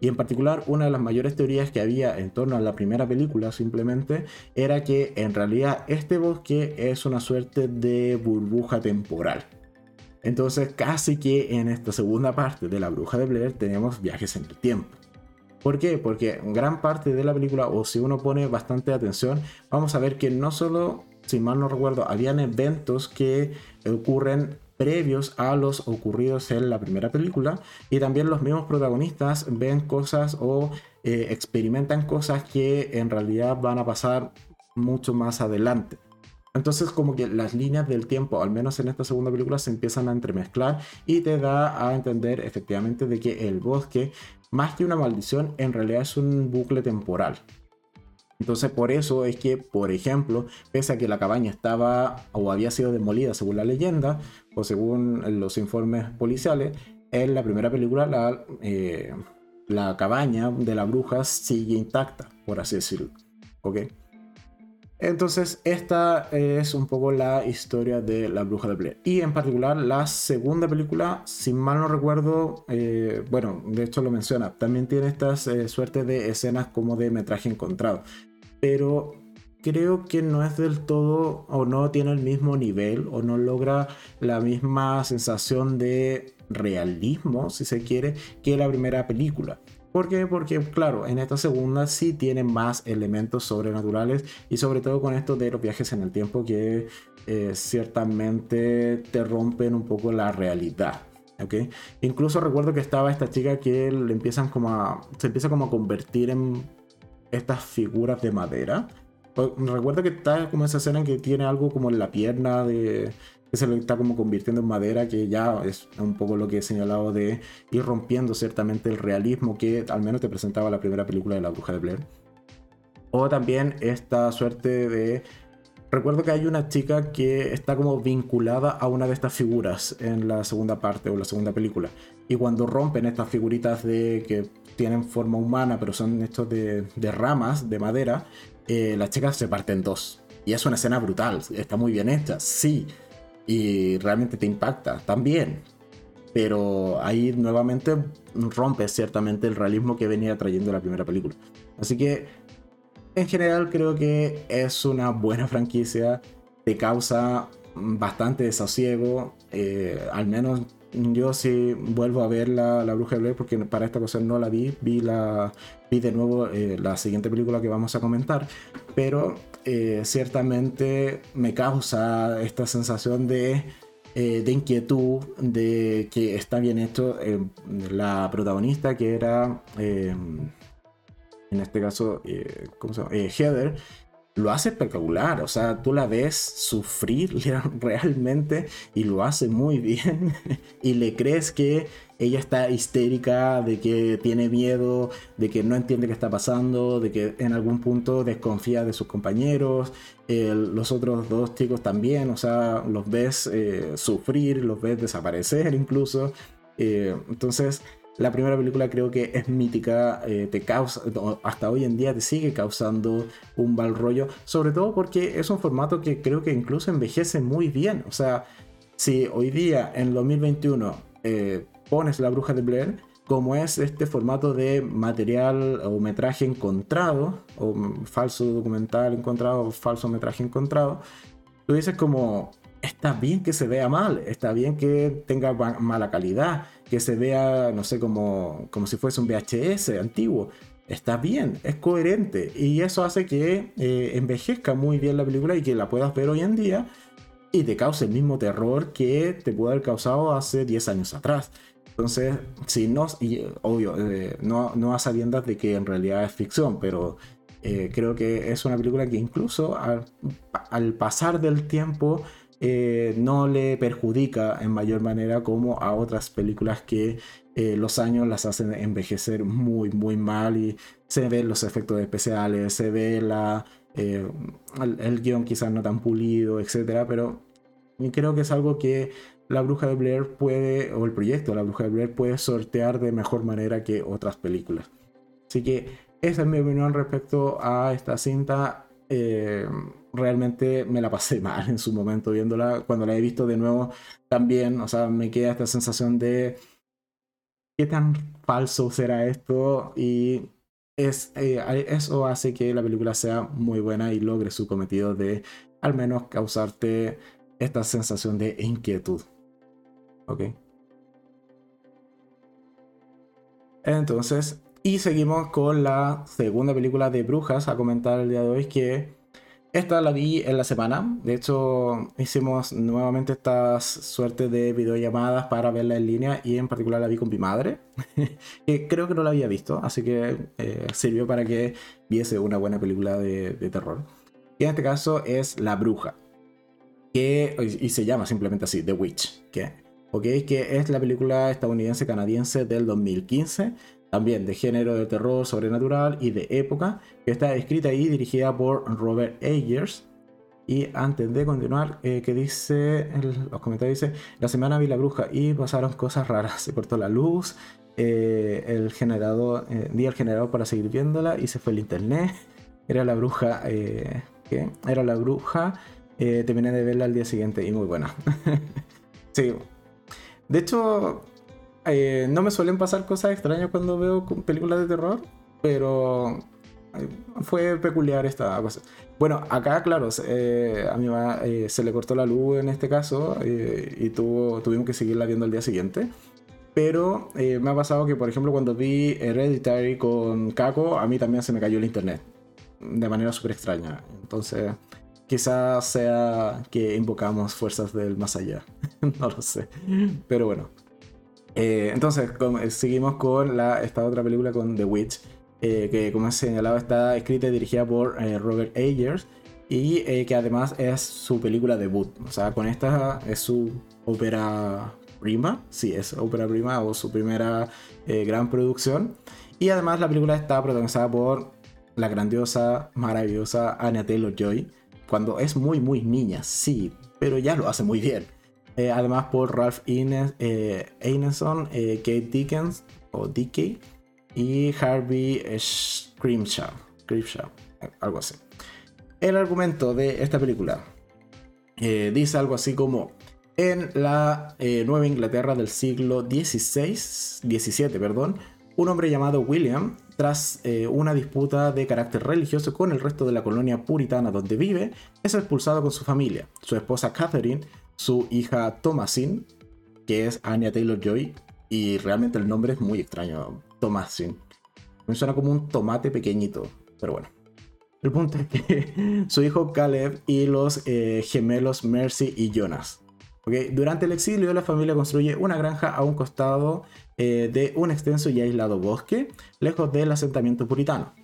Speaker 1: Y en particular, una de las mayores teorías que había en torno a la primera película simplemente era que en realidad este bosque es una suerte de burbuja temporal. Entonces casi que en esta segunda parte de la bruja de Blair tenemos viajes en el tiempo. ¿Por qué? Porque gran parte de la película, o si uno pone bastante atención, vamos a ver que no solo si mal no recuerdo, habían eventos que ocurren previos a los ocurridos en la primera película y también los mismos protagonistas ven cosas o eh, experimentan cosas que en realidad van a pasar mucho más adelante. Entonces como que las líneas del tiempo, al menos en esta segunda película, se empiezan a entremezclar y te da a entender efectivamente de que el bosque, más que una maldición, en realidad es un bucle temporal. Entonces por eso es que, por ejemplo, pese a que la cabaña estaba o había sido demolida según la leyenda o según los informes policiales, en la primera película la, eh, la cabaña de la bruja sigue intacta, por así decirlo. ¿Ok? Entonces, esta es un poco la historia de la bruja de Blair. Y en particular, la segunda película, si mal no recuerdo, eh, bueno, de hecho lo menciona, también tiene estas eh, suertes de escenas como de metraje encontrado pero creo que no es del todo o no tiene el mismo nivel o no logra la misma sensación de realismo, si se quiere, que la primera película. ¿Por qué? Porque, claro, en esta segunda sí tiene más elementos sobrenaturales y sobre todo con esto de los viajes en el tiempo que eh, ciertamente te rompen un poco la realidad. ¿okay? Incluso recuerdo que estaba esta chica que le empiezan como a, se empieza como a convertir en estas figuras de madera. Pues, recuerdo que está como esa escena en que tiene algo como en la pierna de que se le está como convirtiendo en madera, que ya es un poco lo que he señalado de ir rompiendo ciertamente el realismo que al menos te presentaba la primera película de la bruja de Blair. O también esta suerte de... Recuerdo que hay una chica que está como vinculada a una de estas figuras en la segunda parte o la segunda película. Y cuando rompen estas figuritas de que tienen forma humana, pero son estos de, ramas, de madera, eh, las chicas se parten dos. Y es una escena brutal, está muy bien hecha, sí. Y realmente te impacta también. Pero ahí nuevamente rompe ciertamente el realismo que venía trayendo la primera película. Así que en general creo que es una buena franquicia. Te causa bastante desasiego. Eh, al menos yo sí vuelvo a ver la, Bruja de Blair porque para esta cosa no la vi, vi, la, vi de nuevo eh, la siguiente película que vamos a comentar, pero eh, ciertamente me causa esta sensación de de inquietud, de que está bien hecho. la protagonista que era, en este caso, ¿cómo se llama? Heather, lo hace espectacular. O sea, tú la ves sufrir realmente y lo hace muy bien. y le crees que ella está histérica, de que tiene miedo, de que no entiende qué está pasando, de que en algún punto desconfía de sus compañeros. los otros dos chicos también, o sea, los ves eh, sufrir, los ves desaparecer incluso. Eh, entonces la primera película creo que es mítica, eh, te causa, hasta hoy en día te sigue causando un mal rollo, sobre todo porque es un formato que creo que incluso envejece muy bien. O sea, si hoy día, en 2021, eh, pones La Bruja de Blair, como es este formato de material o metraje encontrado, o falso documental encontrado, o falso metraje encontrado, tú dices como, está bien que se vea mal, está bien que tenga mala calidad, que se vea, no sé, como, como si fuese un VHS antiguo. Está bien, es coherente y eso hace que eh, envejezca muy bien la película y que la puedas ver hoy en día y te cause el mismo terror que te pudo haber causado hace 10 años atrás. Entonces, si no, y, obvio, eh, no, no a sabiendas de que en realidad es ficción, pero eh, creo que es una película que incluso al, al pasar del tiempo eh, no le perjudica en mayor manera como a otras películas que eh, los años las hacen envejecer muy, muy mal y se ven los efectos especiales, se ve la, eh, el, guion quizás no tan pulido, etc. Pero creo que es algo que la Bruja de Blair puede, o el proyecto la Bruja de Blair puede sortear de mejor manera que otras películas. Así que esa es mi opinión respecto a esta cinta realmente me la pasé mal en su momento viéndola. Cuando la he visto de nuevo también, o sea, me queda esta sensación de qué tan falso será esto y es, eh, eso hace que la película sea muy buena y logre su cometido de al menos causarte esta sensación de inquietud. ¿Ok? Entonces, y seguimos con la segunda película de brujas a comentar el día de hoy que esta la vi en la semana. De hecho, hicimos nuevamente esta suerte de videollamadas para verla en línea y en particular la vi con mi madre, que creo que no la había visto, así que eh, sirvió para que viese una buena película de, terror. Y en este caso es La Bruja, que, y se llama simplemente así, The Witch, que, que es la película estadounidense-canadiense del 2015 también de género de terror sobrenatural y de época, que está escrita y dirigida por Robert Ayers. Y antes de continuar, eh, que dice, en los comentarios dice, la semana vi la bruja y pasaron cosas raras, se cortó la luz, eh, el generador, eh, di el generador para seguir viéndola y se fue el internet, era la bruja, ¿qué? Era la bruja, terminé de verla al día siguiente y muy buena. sí, de hecho, eh, no me suelen pasar cosas extrañas cuando veo películas de terror, pero eh, fue peculiar esta cosa. Bueno, acá, claro, eh, a mi mamá se le cortó la luz en este caso y tuvo, tuvimos que seguirla viendo al día siguiente. Pero me ha pasado que, por ejemplo, cuando vi Hereditary con Kako, a mí también se me cayó el internet de manera súper extraña. Entonces, quizás sea que invocamos fuerzas del más allá. no lo sé. Pero bueno, eh, entonces, eh, seguimos con la, esta otra película con The Witch, eh, que como he señalado está escrita y dirigida por Robert Ayers y que además es su película debut. O sea, con esta es su ópera prima, sí, es ópera prima o su primera gran producción. Y además la película está protagonizada por la grandiosa, maravillosa Anya Taylor-Joy, cuando es muy, muy niña, sí, pero ya lo hace muy bien. Eh, además por Ralph Ines, eh, eh, Kate Dickens o DK y Harvey Scrimshaw, algo así. El argumento de esta película dice algo así como en la Nueva Inglaterra del siglo XVI, 17, perdón, un hombre llamado William, tras una disputa de carácter religioso con el resto de la colonia puritana donde vive, es expulsado con su familia. Su esposa Catherine su hija Thomasin, que es Anya Taylor Joy, y realmente el nombre es muy extraño, Thomasin. Me suena como un tomate pequeñito, pero bueno. El punto es que su hijo Caleb y los eh, gemelos Mercy y Jonas. Durante el exilio, la familia construye una granja a un costado eh, de un extenso y aislado bosque, lejos del asentamiento puritano.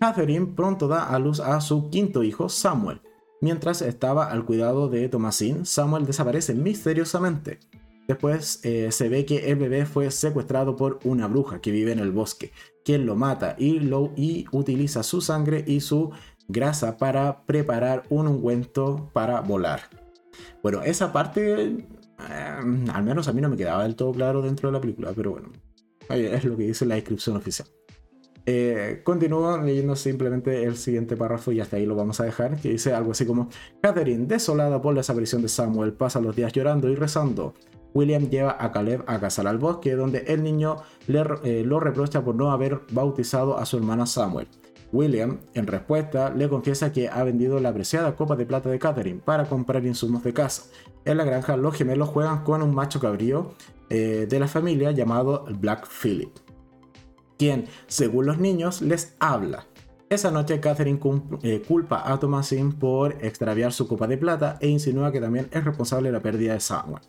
Speaker 1: Catherine pronto da a luz a su quinto hijo, Samuel. Mientras estaba al cuidado de Thomasine, Samuel desaparece misteriosamente. Después eh, se ve que el bebé fue secuestrado por una bruja que vive en el bosque, quien lo mata y, lo, y utiliza su sangre y su grasa para preparar un ungüento para volar. Bueno, esa parte, eh, al menos a mí no me quedaba del todo claro dentro de la película, pero bueno, es lo que dice la descripción oficial. Eh, leyendo simplemente el siguiente párrafo y hasta ahí lo vamos a dejar, que dice algo así como, Catherine, desolada por la desaparición de Samuel, pasa los días llorando y rezando. William lleva a Caleb a cazar al bosque, donde el niño le, eh, lo reprocha por no haber bautizado a su hermano Samuel. William, en respuesta, le confiesa que ha vendido la apreciada copa de plata de Catherine para comprar insumos de casa. En la granja, los gemelos juegan con un macho cabrío eh, de la familia llamado Black Philip, quien, según los niños, les habla. Esa noche, Catherine eh, culpa a Thomasin por extraviar su copa de plata e insinúa que también es responsable de la pérdida de Samuel.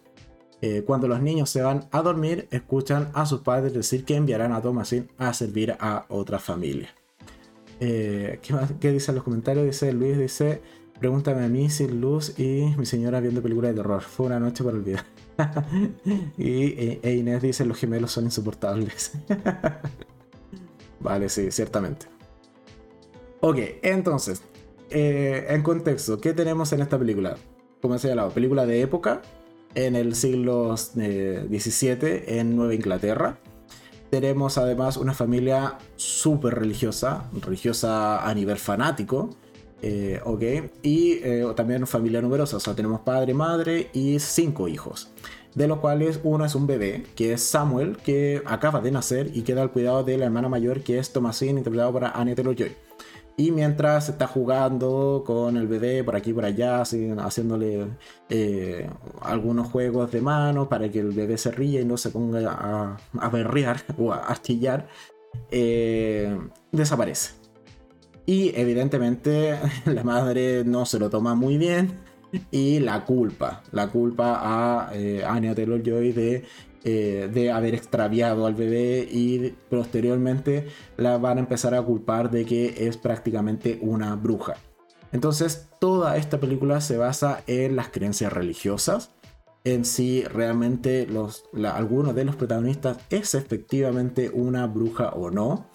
Speaker 1: Eh, cuando los niños se van a dormir, escuchan a sus padres decir que enviarán a Thomasin a servir a otra familia. Eh, ¿qué, más, ¿Qué dicen los comentarios? Dice Luis, dice, pregúntame a mí sin luz y mi señora viendo películas de terror. Fue una noche para olvidar. y e, Inés dice, los gemelos son insoportables. vale, sí, ciertamente. Ok, entonces, eh, en contexto, ¿qué tenemos en esta película? Como he señalado, película de época en el siglo XVII eh, en Nueva Inglaterra tenemos además una familia súper religiosa, religiosa a nivel fanático, eh, ok, y también familia numerosa, o sea, tenemos padre, madre y cinco hijos, de los cuales uno es un bebé, que es Samuel, que acaba de nacer y queda al cuidado de la hermana mayor, que es Thomasine, interpretado por Annie Taylor-Joy. Y mientras está jugando con el bebé por aquí y por allá, haciéndole eh, algunos juegos de mano para que el bebé se ría y no se ponga a, a berrear o a astillar, eh, desaparece. Y evidentemente la madre no se lo toma muy bien y la culpa, la culpa a eh, Anya Taylor Joy de eh, de haber extraviado al bebé y posteriormente la van a empezar a culpar de que es prácticamente una bruja. Entonces toda esta película se basa en las creencias religiosas, en si realmente los, alguno de los protagonistas es efectivamente una bruja o no.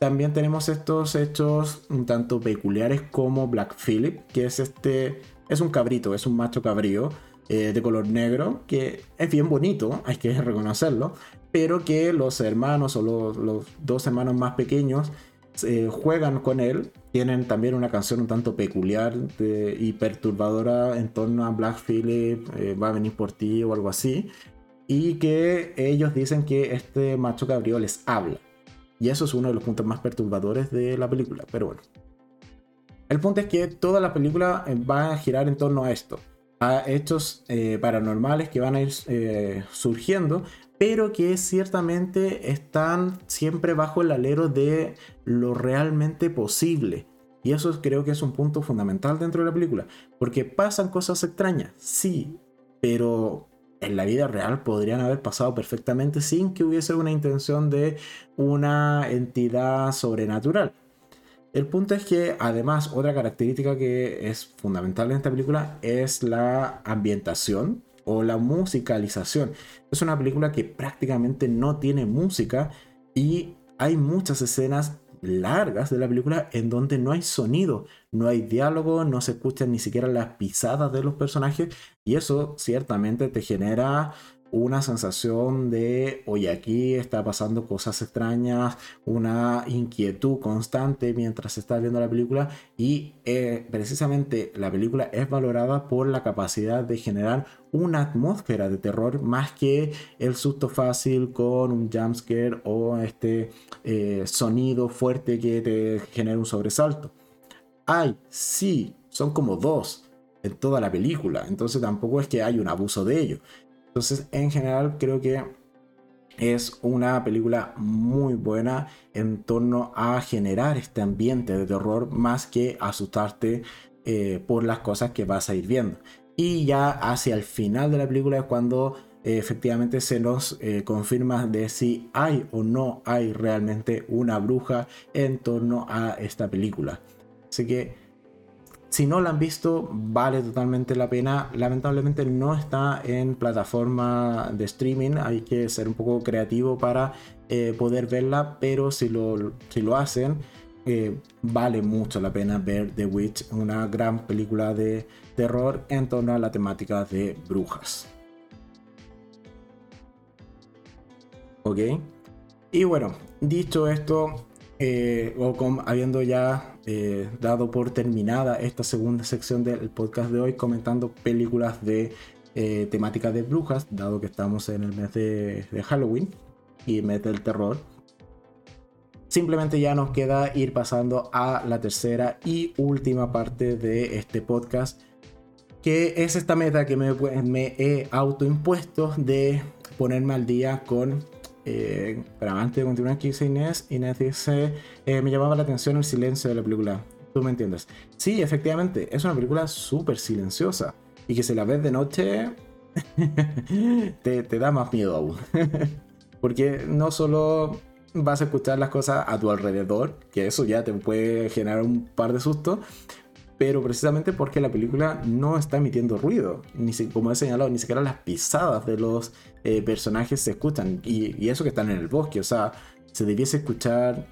Speaker 1: También tenemos estos hechos un tanto peculiares como Black Phillip, que es este, es un cabrito, es un macho cabrío, eh, de color negro, que es bien bonito, hay que reconocerlo, pero que los hermanos o los, dos hermanos más pequeños eh, juegan con él, tienen también una canción un tanto peculiar y perturbadora en torno a Black Phillip, eh, va a venir por ti o algo así, y que ellos dicen que este macho cabrío les habla. Y eso es uno de los puntos más perturbadores de la película, pero bueno. El punto es que toda la película va a girar en torno a esto a hechos eh, paranormales que van a ir eh, surgiendo, pero que ciertamente están siempre bajo el alero de lo realmente posible. Y eso creo que es un punto fundamental dentro de la película, porque pasan cosas extrañas, sí, pero en la vida real podrían haber pasado perfectamente sin que hubiese una intención de una entidad sobrenatural. El punto es que además otra característica que es fundamental en esta película es la ambientación o la musicalización. Es una película que prácticamente no tiene música y hay muchas escenas largas de la película en donde no hay sonido, no hay diálogo, no se escuchan ni siquiera las pisadas de los personajes y eso ciertamente te genera una sensación de, oye, aquí está pasando cosas extrañas, una inquietud constante mientras estás viendo la película y eh, precisamente la película es valorada por la capacidad de generar una atmósfera de terror más que el susto fácil con un jumpscare o este eh, sonido fuerte que te genera un sobresalto. Hay, sí, son como dos en toda la película, entonces tampoco es que hay un abuso de ello entonces, en general, creo que es una película muy buena en torno a generar este ambiente de terror más que asustarte eh, por las cosas que vas a ir viendo. Y ya hacia el final de la película es cuando eh, efectivamente se nos eh, confirma de si hay o no hay realmente una bruja en torno a esta película. Así que si no la han visto, vale totalmente la pena. Lamentablemente no está en plataforma de streaming. Hay que ser un poco creativo para eh, poder verla. Pero si lo, si lo hacen, eh, vale mucho la pena ver The Witch, una gran película de terror en torno a la temática de brujas. Ok. Y bueno, dicho esto, eh, habiendo ya eh, dado por terminada esta segunda sección del podcast de hoy, comentando películas de temática de brujas, dado que estamos en el mes de, de Halloween y mes del terror. Simplemente ya nos queda ir pasando a la tercera y última parte de este podcast, que es esta meta que me, he autoimpuesto de ponerme al día con... Eh, pero antes de continuar aquí dice Inés, Inés dice, eh, me llamaba la atención el silencio de la película. ¿Tú me entiendes? Sí, efectivamente, es una película súper silenciosa y que si la ves de noche te, te da más miedo aún. Porque no solo vas a escuchar las cosas a tu alrededor, que eso ya te puede generar un par de sustos, pero precisamente porque la película no está emitiendo ruido, ni como he señalado, ni siquiera las pisadas de los eh, personajes se escuchan, y, eso que están en el bosque, o sea, se debiese escuchar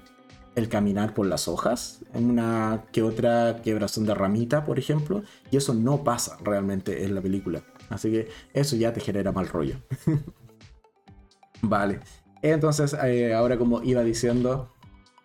Speaker 1: el caminar por las hojas, en una que otra quebrazón de ramita, por ejemplo, y eso no pasa realmente en la película. Así que eso ya te genera mal rollo. vale. Entonces, eh, ahora como iba diciendo,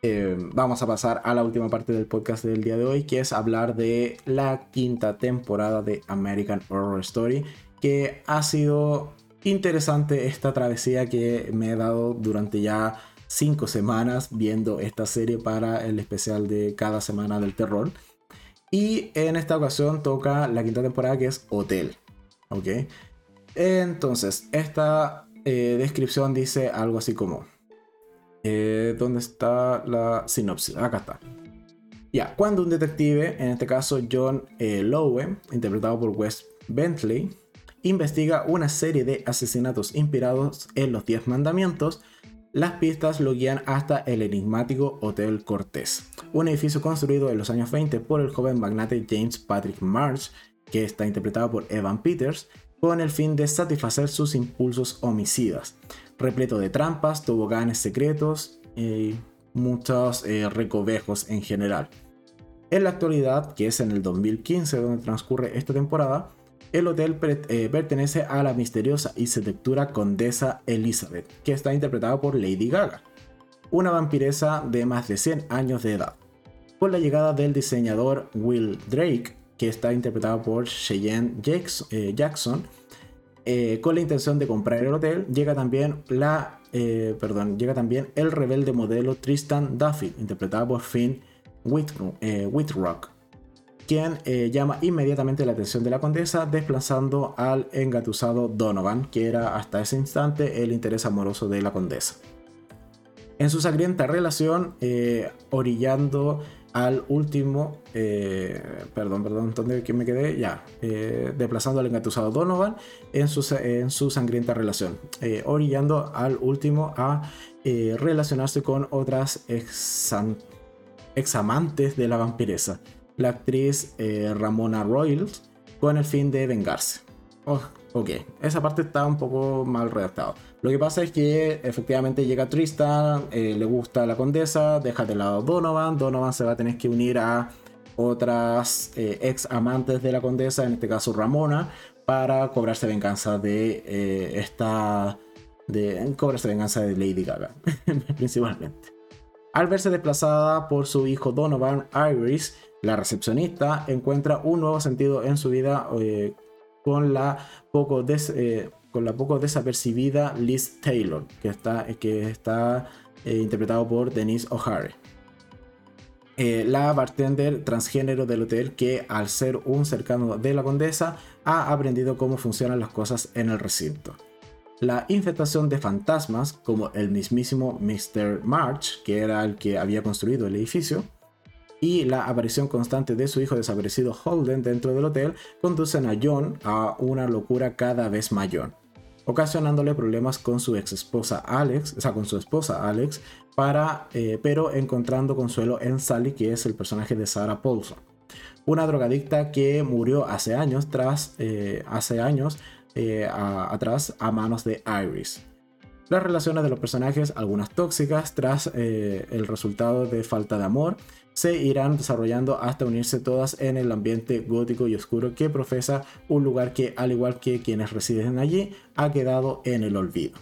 Speaker 1: eh, vamos a pasar a la última parte del podcast del día de hoy, que es hablar de la quinta temporada de American Horror Story, que ha sido interesante esta travesía que me he dado durante ya cinco semanas viendo esta serie para el especial de cada semana del terror. Y en esta ocasión toca la quinta temporada que es Hotel. ¿Ok? Entonces, esta eh, descripción dice algo así como... Eh, ¿Dónde está la sinopsis? Acá está. Ya, cuando un detective, en este caso John eh, Lowe, interpretado por Wes Bentley, investiga una serie de asesinatos inspirados en los Diez Mandamientos, las pistas lo guían hasta el enigmático Hotel Cortés, un edificio construido en los años 20 por el joven magnate James Patrick March, que está interpretado por Evan Peters, con el fin de satisfacer sus impulsos homicidas, repleto de trampas, toboganes secretos y muchos eh, recovejos en general. En la actualidad, que es en el 2015 donde transcurre esta temporada, el hotel eh, pertenece a la misteriosa y seductora condesa Elizabeth, que está interpretada por Lady Gaga, una vampiresa de más de 100 años de edad. Con la llegada del diseñador Will Drake, que está interpretado por Cheyenne eh, Jackson, eh, con la intención de comprar el hotel, llega también la, eh, perdón, llega también el rebelde modelo Tristan Duffy, interpretado por Finn Whitrock, quien llama inmediatamente la atención de la condesa, desplazando al engatusado Donovan, que era hasta ese instante el interés amoroso de la condesa. En su sangrienta relación, orillando al último, eh, perdón, perdón, ¿dónde me quedé? Ya, eh, al engatusado Donovan en su, en su sangrienta relación, eh, orillando al último a relacionarse con otras ex, examantes de la vampiresa, la actriz Ramona Royals, con el fin de vengarse. Oh, ok, esa parte está un poco mal redactado. Lo que pasa es que efectivamente llega Tristan, eh, le gusta la condesa, deja de lado Donovan, Donovan se va a tener que unir a otras eh, ex amantes de la condesa, en este caso Ramona, para cobrarse venganza de eh, esta... De, cobrarse venganza de Lady Gaga, principalmente. Al verse desplazada por su hijo Donovan, Iris, la recepcionista, encuentra un nuevo sentido en su vida con la poco des, con la poco desapercibida Liz Taylor, que está, que está eh, interpretado por Denise O'Hare. Eh, la bartender transgénero del hotel que al ser un cercano de la condesa ha aprendido cómo funcionan las cosas en el recinto. La infestación de fantasmas, como el mismísimo Mr. March, que era el que había construido el edificio, y la aparición constante de su hijo desaparecido Holden dentro del hotel conducen a John a una locura cada vez mayor, ocasionándole problemas con su ex esposa Alex, o sea, con su esposa Alex, para, eh, pero encontrando consuelo en Sally, que es el personaje de Sarah Paulson, una drogadicta que murió hace años tras, eh, hace años eh, atrás a manos de Iris. Las relaciones de los personajes, algunas tóxicas, tras el resultado de falta de amor, se irán desarrollando hasta unirse todas en el ambiente gótico y oscuro que profesa un lugar que, al igual que quienes residen allí, ha quedado en el olvido.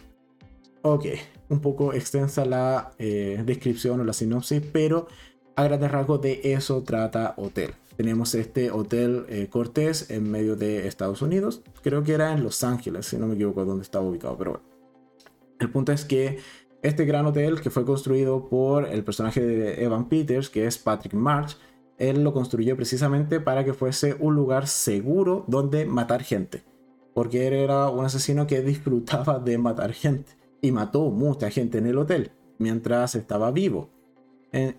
Speaker 1: Ok, un poco extensa la eh, descripción o la sinopsis, pero a grandes rasgos de eso trata Hotel. Tenemos este Hotel eh, Cortés en medio de Estados Unidos, creo que era en Los Ángeles, si no me equivoco dónde estaba ubicado, pero bueno. El punto es que este gran hotel que fue construido por el personaje de Evan Peters, que es Patrick March, él lo construyó precisamente para que fuese un lugar seguro donde matar gente. Porque él era un asesino que disfrutaba de matar gente. Y mató mucha gente en el hotel mientras estaba vivo.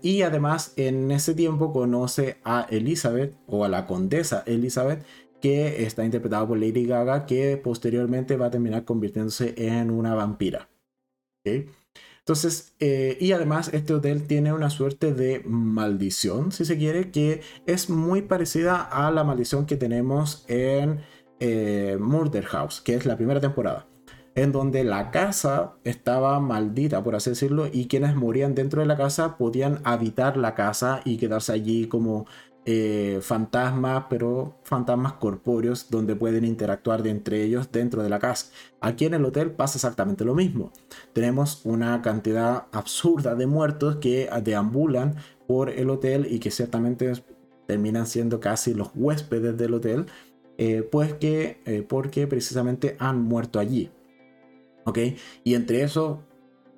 Speaker 1: Y además en ese tiempo conoce a Elizabeth o a la condesa Elizabeth que está interpretada por Lady Gaga que posteriormente va a terminar convirtiéndose en una vampira. Entonces, eh, y además este hotel tiene una suerte de maldición, si se quiere, que es muy parecida a la maldición que tenemos en eh, Murder House, que es la primera temporada, en donde la casa estaba maldita, por así decirlo, y quienes morían dentro de la casa podían habitar la casa y quedarse allí como eh, fantasmas, pero fantasmas corpóreos donde pueden interactuar de entre ellos dentro de la casa. Aquí en el hotel pasa exactamente lo mismo. Tenemos una cantidad absurda de muertos que deambulan por el hotel y que ciertamente terminan siendo casi los huéspedes del hotel, eh, pues que eh, porque precisamente han muerto allí. ¿Ok? Y entre eso,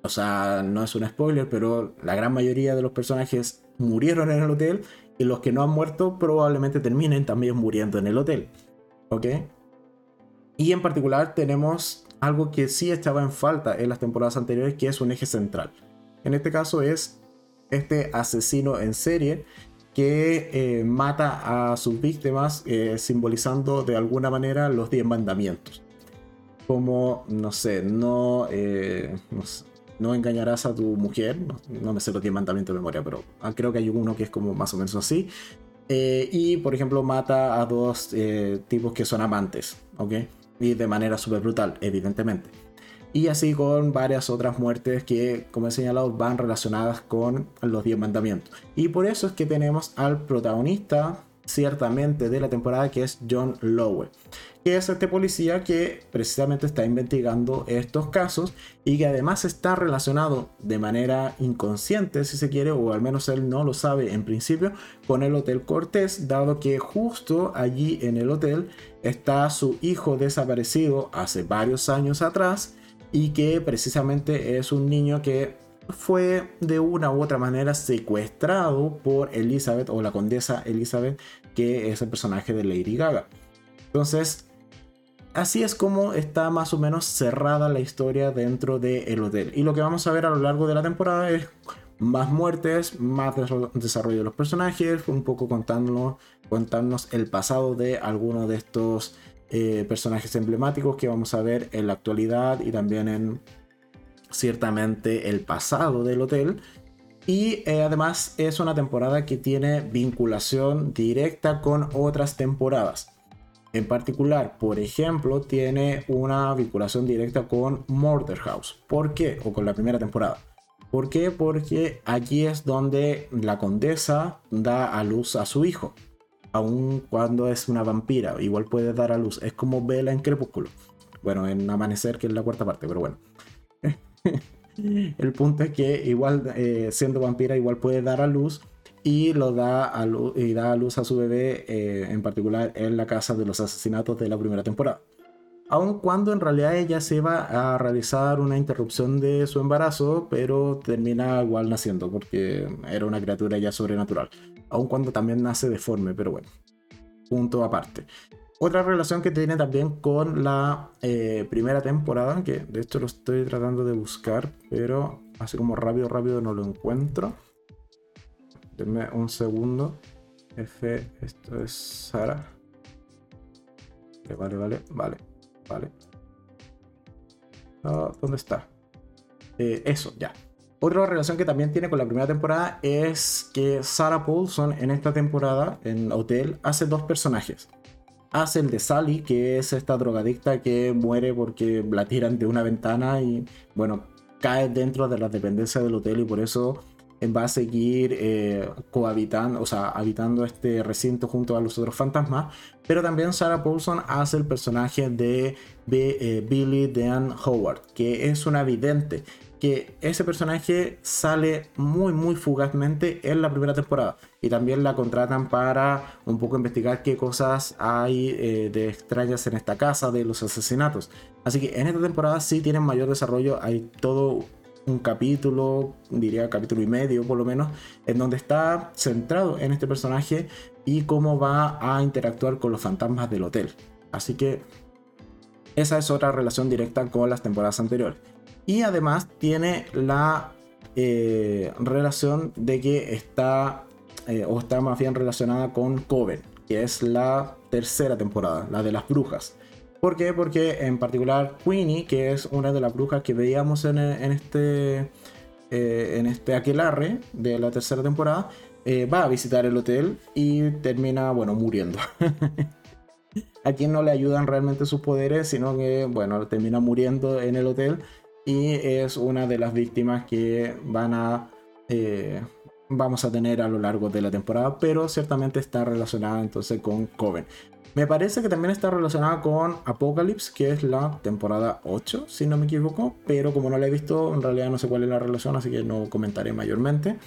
Speaker 1: o sea, no es un spoiler, pero la gran mayoría de los personajes murieron en el hotel y los que no han muerto probablemente terminen también muriendo en el hotel. ¿Ok? Y en particular tenemos algo que sí estaba en falta en las temporadas anteriores, que es un eje central. En este caso es este asesino en serie que eh, mata a sus víctimas eh, simbolizando de alguna manera los 10 mandamientos. Como, no sé, no, eh, no no engañarás a tu mujer, no, me sé los 10 mandamientos de memoria, pero ah, creo que hay uno que es como más o menos así. Eh, y por ejemplo mata a dos eh, tipos que son amantes, ¿ok? Y de manera súper brutal, evidentemente. Y así con varias otras muertes que, como he señalado, van relacionadas con los 10 mandamientos. Y por eso es que tenemos al protagonista ciertamente de la temporada que es John Lowe, que es este policía que precisamente está investigando estos casos y que además está relacionado de manera inconsciente, si se quiere, o al menos él no lo sabe en principio, con el Hotel Cortés, dado que justo allí en el hotel está su hijo desaparecido hace varios años atrás y que precisamente es un niño que fue de una u otra manera secuestrado por Elizabeth o la condesa Elizabeth, que es el personaje de Lady Gaga. Entonces, así es como está más o menos cerrada la historia dentro del hotel. Y lo que vamos a ver a lo largo de la temporada es más muertes, más desarrollo de los personajes, un poco contándonos, contarnos el pasado de algunos de estos eh, personajes emblemáticos que vamos a ver en la actualidad y también en ciertamente el pasado del hotel. Y eh, además es una temporada que tiene vinculación directa con otras temporadas. En particular, por ejemplo, tiene una vinculación directa con Murder House. ¿Por qué? O con la primera temporada. ¿Por qué? Porque allí es donde la condesa da a luz a su hijo. Aun cuando es una vampira, igual puede dar a luz. Es como Vela en Crepúsculo. Bueno, en Amanecer, que es la cuarta parte, pero bueno. El punto es que igual eh, siendo vampira igual puede dar a luz y lo da a luz, y da a luz a su bebé eh, en particular en la casa de los asesinatos de la primera temporada. Aun cuando en realidad ella se va a realizar una interrupción de su embarazo, pero termina igual naciendo porque era una criatura ya sobrenatural. Aun cuando también nace deforme, pero bueno, punto aparte. Otra relación que tiene también con la eh, primera temporada, que de hecho lo estoy tratando de buscar, pero así como rápido, rápido no lo encuentro. denme un segundo. F, esto es Sara. Vale, vale, vale, vale. Ah, ¿Dónde está? Eh, eso, ya. Otra relación que también tiene con la primera temporada es que Sarah Paulson en esta temporada, en Hotel, hace dos personajes. Hace el de Sally, que es esta drogadicta que muere porque la tiran de una ventana y, bueno, cae dentro de la dependencia del hotel y por eso va a seguir eh, cohabitando, o sea, habitando este recinto junto a los otros fantasmas. Pero también Sarah Paulson hace el personaje de eh, Billy Dan Howard, que es una vidente que ese personaje sale muy muy fugazmente en la primera temporada y también la contratan para un poco investigar qué cosas hay eh, de extrañas en esta casa de los asesinatos. Así que en esta temporada sí tienen mayor desarrollo, hay todo un capítulo, diría capítulo y medio por lo menos, en donde está centrado en este personaje y cómo va a interactuar con los fantasmas del hotel. Así que esa es otra relación directa con las temporadas anteriores. Y además tiene la eh, relación de que está, eh, o está más bien relacionada con Coven, que es la tercera temporada, la de las brujas. ¿Por qué? Porque en particular Queenie, que es una de las brujas que veíamos en, este, eh, en este aquelarre de la tercera temporada, va a visitar el hotel y termina, bueno, muriendo. a quien no le ayudan realmente sus poderes, sino que, bueno, termina muriendo en el hotel y es una de las víctimas que van a eh, vamos a tener a lo largo de la temporada, pero ciertamente está relacionada entonces con Coven. Me parece que también está relacionada con Apocalypse, que es la temporada 8, si no me equivoco, pero como no la he visto, en realidad no sé cuál es la relación, así que no comentaré mayormente.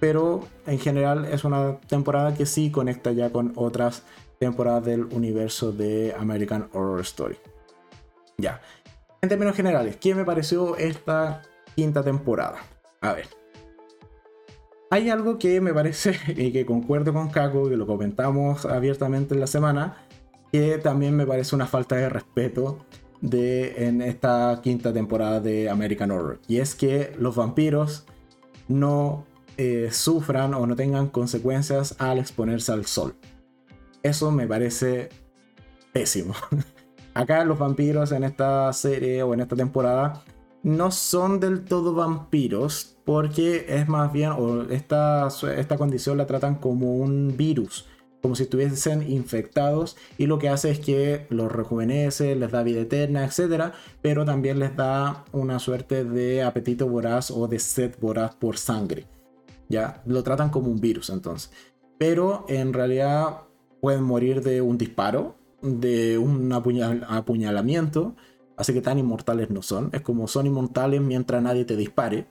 Speaker 1: Pero en general es una temporada que sí conecta ya con otras temporadas del universo de American Horror Story. Ya, en términos generales, ¿qué me pareció esta quinta temporada? A ver. Hay algo que me parece y que concuerdo con Kako, que lo comentamos abiertamente en la semana, que también me parece una falta de respeto de, en esta quinta temporada de American Horror. Y es que los vampiros no eh, sufran o no tengan consecuencias al exponerse al sol. Eso me parece pésimo. Acá los vampiros en esta serie o en esta temporada no son del todo vampiros porque es más bien, o esta, esta condición la tratan como un virus, como si estuviesen infectados y lo que hace es que los rejuvenece, les da vida eterna, etc. Pero también les da una suerte de apetito voraz o de sed voraz por sangre. Ya, lo tratan como un virus entonces. Pero en realidad pueden morir de un disparo de un apuñalamiento, así que tan inmortales no son. Es como son inmortales mientras nadie te dispare,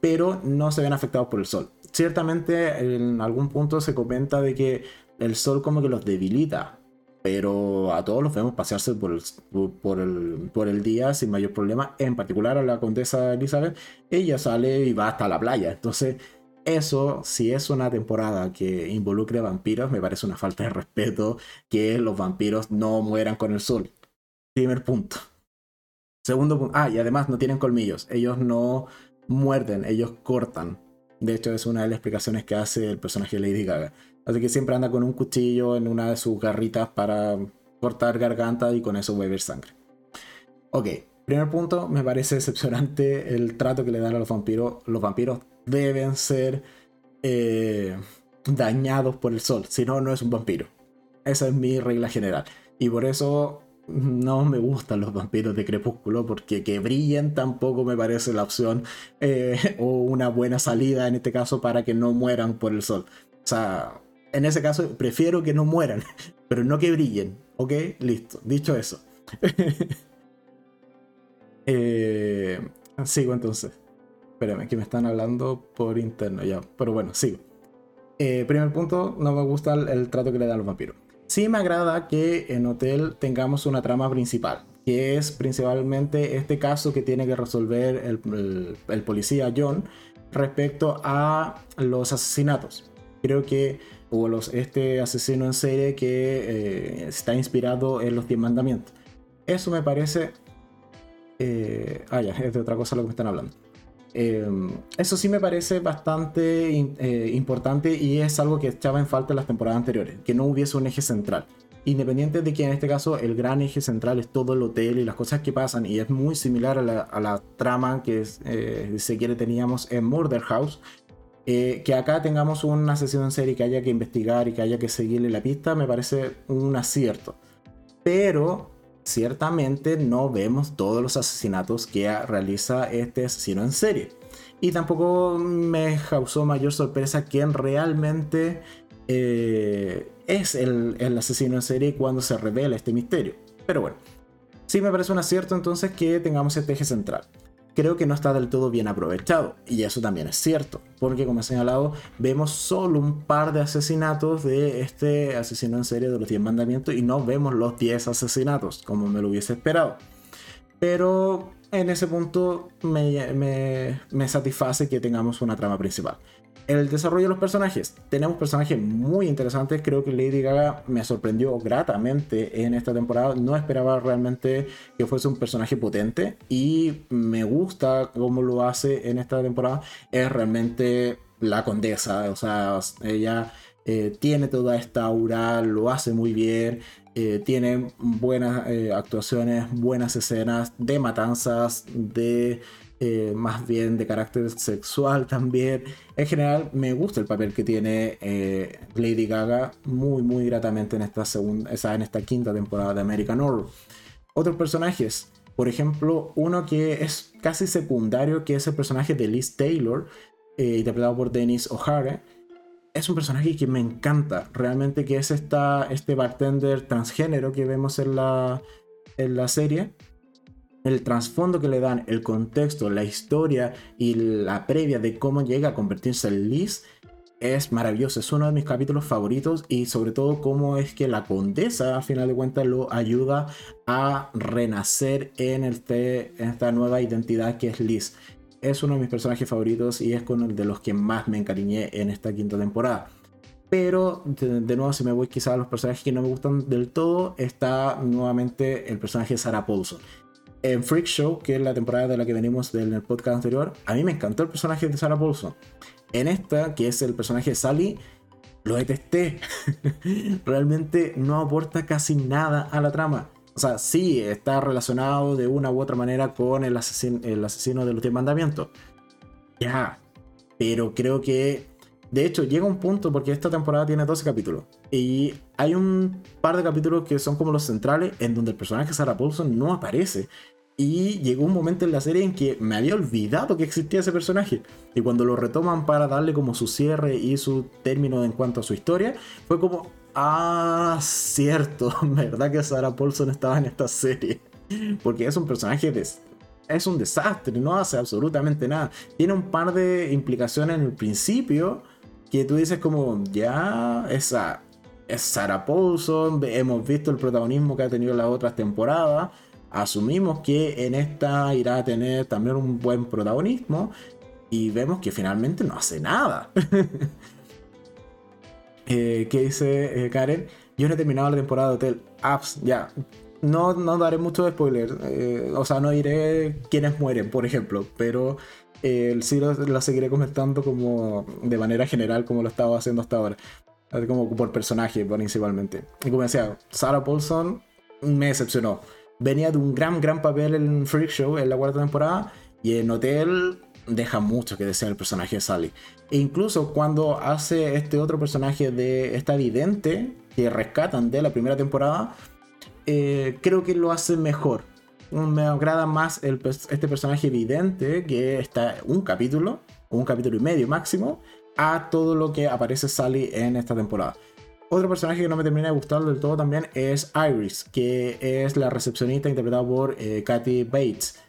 Speaker 1: pero no se ven afectados por el sol. Ciertamente en algún punto se comenta de que el sol como que los debilita, pero a todos los vemos pasearse por el, por el, por el día sin mayor problema. En particular a la condesa Elizabeth, ella sale y va hasta la playa. Entonces eso, si es una temporada que involucre vampiros, me parece una falta de respeto que los vampiros no mueran con el sol. Primer punto. Segundo punto. Ah, y además no tienen colmillos. Ellos no muerden, ellos cortan. De hecho, es una de las explicaciones que hace el personaje de Lady Gaga. Así que siempre anda con un cuchillo en una de sus garritas para cortar garganta y con eso beber sangre. Ok, primer punto, me parece decepcionante el trato que le dan a los vampiros. Los vampiros deben ser eh, dañados por el sol, si no, no es un vampiro. Esa es mi regla general. Y por eso no me gustan los vampiros de crepúsculo, porque que brillen tampoco me parece la opción eh, o una buena salida en este caso para que no mueran por el sol. O sea, en ese caso prefiero que no mueran, pero no que brillen. ¿Ok? Listo. Dicho eso. eh, sigo entonces. Espérame, que me están hablando por interno ya. Pero bueno, sigo. Eh, primer punto, no me gusta el, trato que le dan los vampiros. Sí me agrada que en Hotel tengamos una trama principal, que es principalmente este caso que tiene que resolver el, policía John respecto a los asesinatos. Creo que o los, este asesino en serie que eh, está inspirado en los 10 mandamientos. Eso me parece... Eh, ah, ya, es de otra cosa lo que me están hablando. Em, eso sí me parece bastante eh, importante y es algo que echaba en falta en las temporadas anteriores, que no hubiese un eje central. Independiente de que en este caso el gran eje central es todo el hotel y las cosas que pasan y es muy similar a la, trama que eh, teníamos en Murder House, eh, que acá tengamos un asesino en serie que haya que investigar y que haya que seguirle la pista me parece un acierto. Pero ciertamente no vemos todos los asesinatos que realiza este asesino en serie. Y tampoco me causó mayor sorpresa quién realmente eh, es el, el, asesino en serie cuando se revela este misterio. Pero bueno, sí me parece un acierto entonces que tengamos este eje central creo que no está del todo bien aprovechado. Y eso también es cierto, porque como he señalado, vemos solo un par de asesinatos de este asesino en serie de los 10 mandamientos y no vemos los 10 asesinatos, como me lo hubiese esperado. Pero en ese punto me, me, me satisface que tengamos una trama principal el desarrollo de los personajes. Tenemos personajes muy interesantes. Creo que Lady Gaga me sorprendió gratamente en esta temporada. No esperaba realmente que fuese un personaje potente. Y me gusta cómo lo hace en esta temporada. Es realmente la condesa. O sea, ella eh, tiene toda esta aura, lo hace muy bien. Eh, tiene buenas eh, actuaciones, buenas escenas de matanzas, de eh, más bien de carácter sexual también. En general, me gusta el papel que tiene eh, Lady Gaga muy, muy gratamente en esta, segunda, en esta quinta temporada de American Horror. Otros personajes, por ejemplo, uno que es casi secundario, que es el personaje de Liz Taylor, eh, interpretado por Dennis O'Hara. Es un personaje que me encanta, realmente que es esta, este bartender transgénero que vemos en la, en la serie el trasfondo que le dan, el contexto, la historia y la previa de cómo llega a convertirse en Liz es maravilloso, es uno de mis capítulos favoritos y sobre todo cómo es que la condesa a final de cuentas lo ayuda a renacer en, este, esta nueva identidad que es Liz. Es uno de mis personajes favoritos y es con el de los que más me encariñé en esta quinta temporada. Pero de, nuevo, si me voy quizá a los personajes que no me gustan del todo, está nuevamente el personaje Sarah Paulson en Freak Show, que es la temporada de la que venimos del podcast anterior, a mí me encantó el personaje de Sarah Paulson. En esta, que es el personaje de Sally, lo detesté. Realmente no aporta casi nada a la trama. O sea, sí está relacionado de una u otra manera con el, el asesino de los 10 mandamientos. Ya. Pero creo que. De hecho, llega un punto porque esta temporada tiene 12 capítulos. Y hay un par de capítulos que son como los centrales en donde el personaje Sarah Paulson no aparece. Y llegó un momento en la serie en que me había olvidado que existía ese personaje. Y cuando lo retoman para darle como su cierre y su término en cuanto a su historia, fue como, ah, cierto, ¿verdad que Sarah Paulson estaba en esta serie? Porque es un personaje de, es un desastre, no hace absolutamente nada. Tiene un par de implicaciones en el principio que tú dices como, ya, esa es Sarah Paulson, hemos visto el protagonismo que ha tenido en las otras temporadas asumimos que en esta irá a tener también un buen protagonismo y vemos que finalmente no hace nada. eh, ¿Qué dice eh, Karen? Yo no he terminado la temporada de Hotel Apps, ya. No, no daré mucho spoiler, eh, o sea, no diré quiénes mueren, por ejemplo, pero eh, sí la seguiré comentando como de manera general, como lo estaba haciendo hasta ahora. Como por personaje, principalmente. Y como decía, Sarah Paulson me decepcionó venía de un gran, gran papel en Freak Show en la cuarta temporada y en Hotel deja mucho que desear el personaje de Sally. E incluso cuando hace este otro personaje de esta vidente que rescatan de la primera temporada, eh, creo que lo hace mejor. Me agrada más este personaje vidente que está un capítulo, un capítulo y medio máximo, a todo lo que aparece Sally en esta temporada. Otro personaje que no me termina de gustar del todo también es Iris, que es la recepcionista interpretada por eh, Kathy Bates.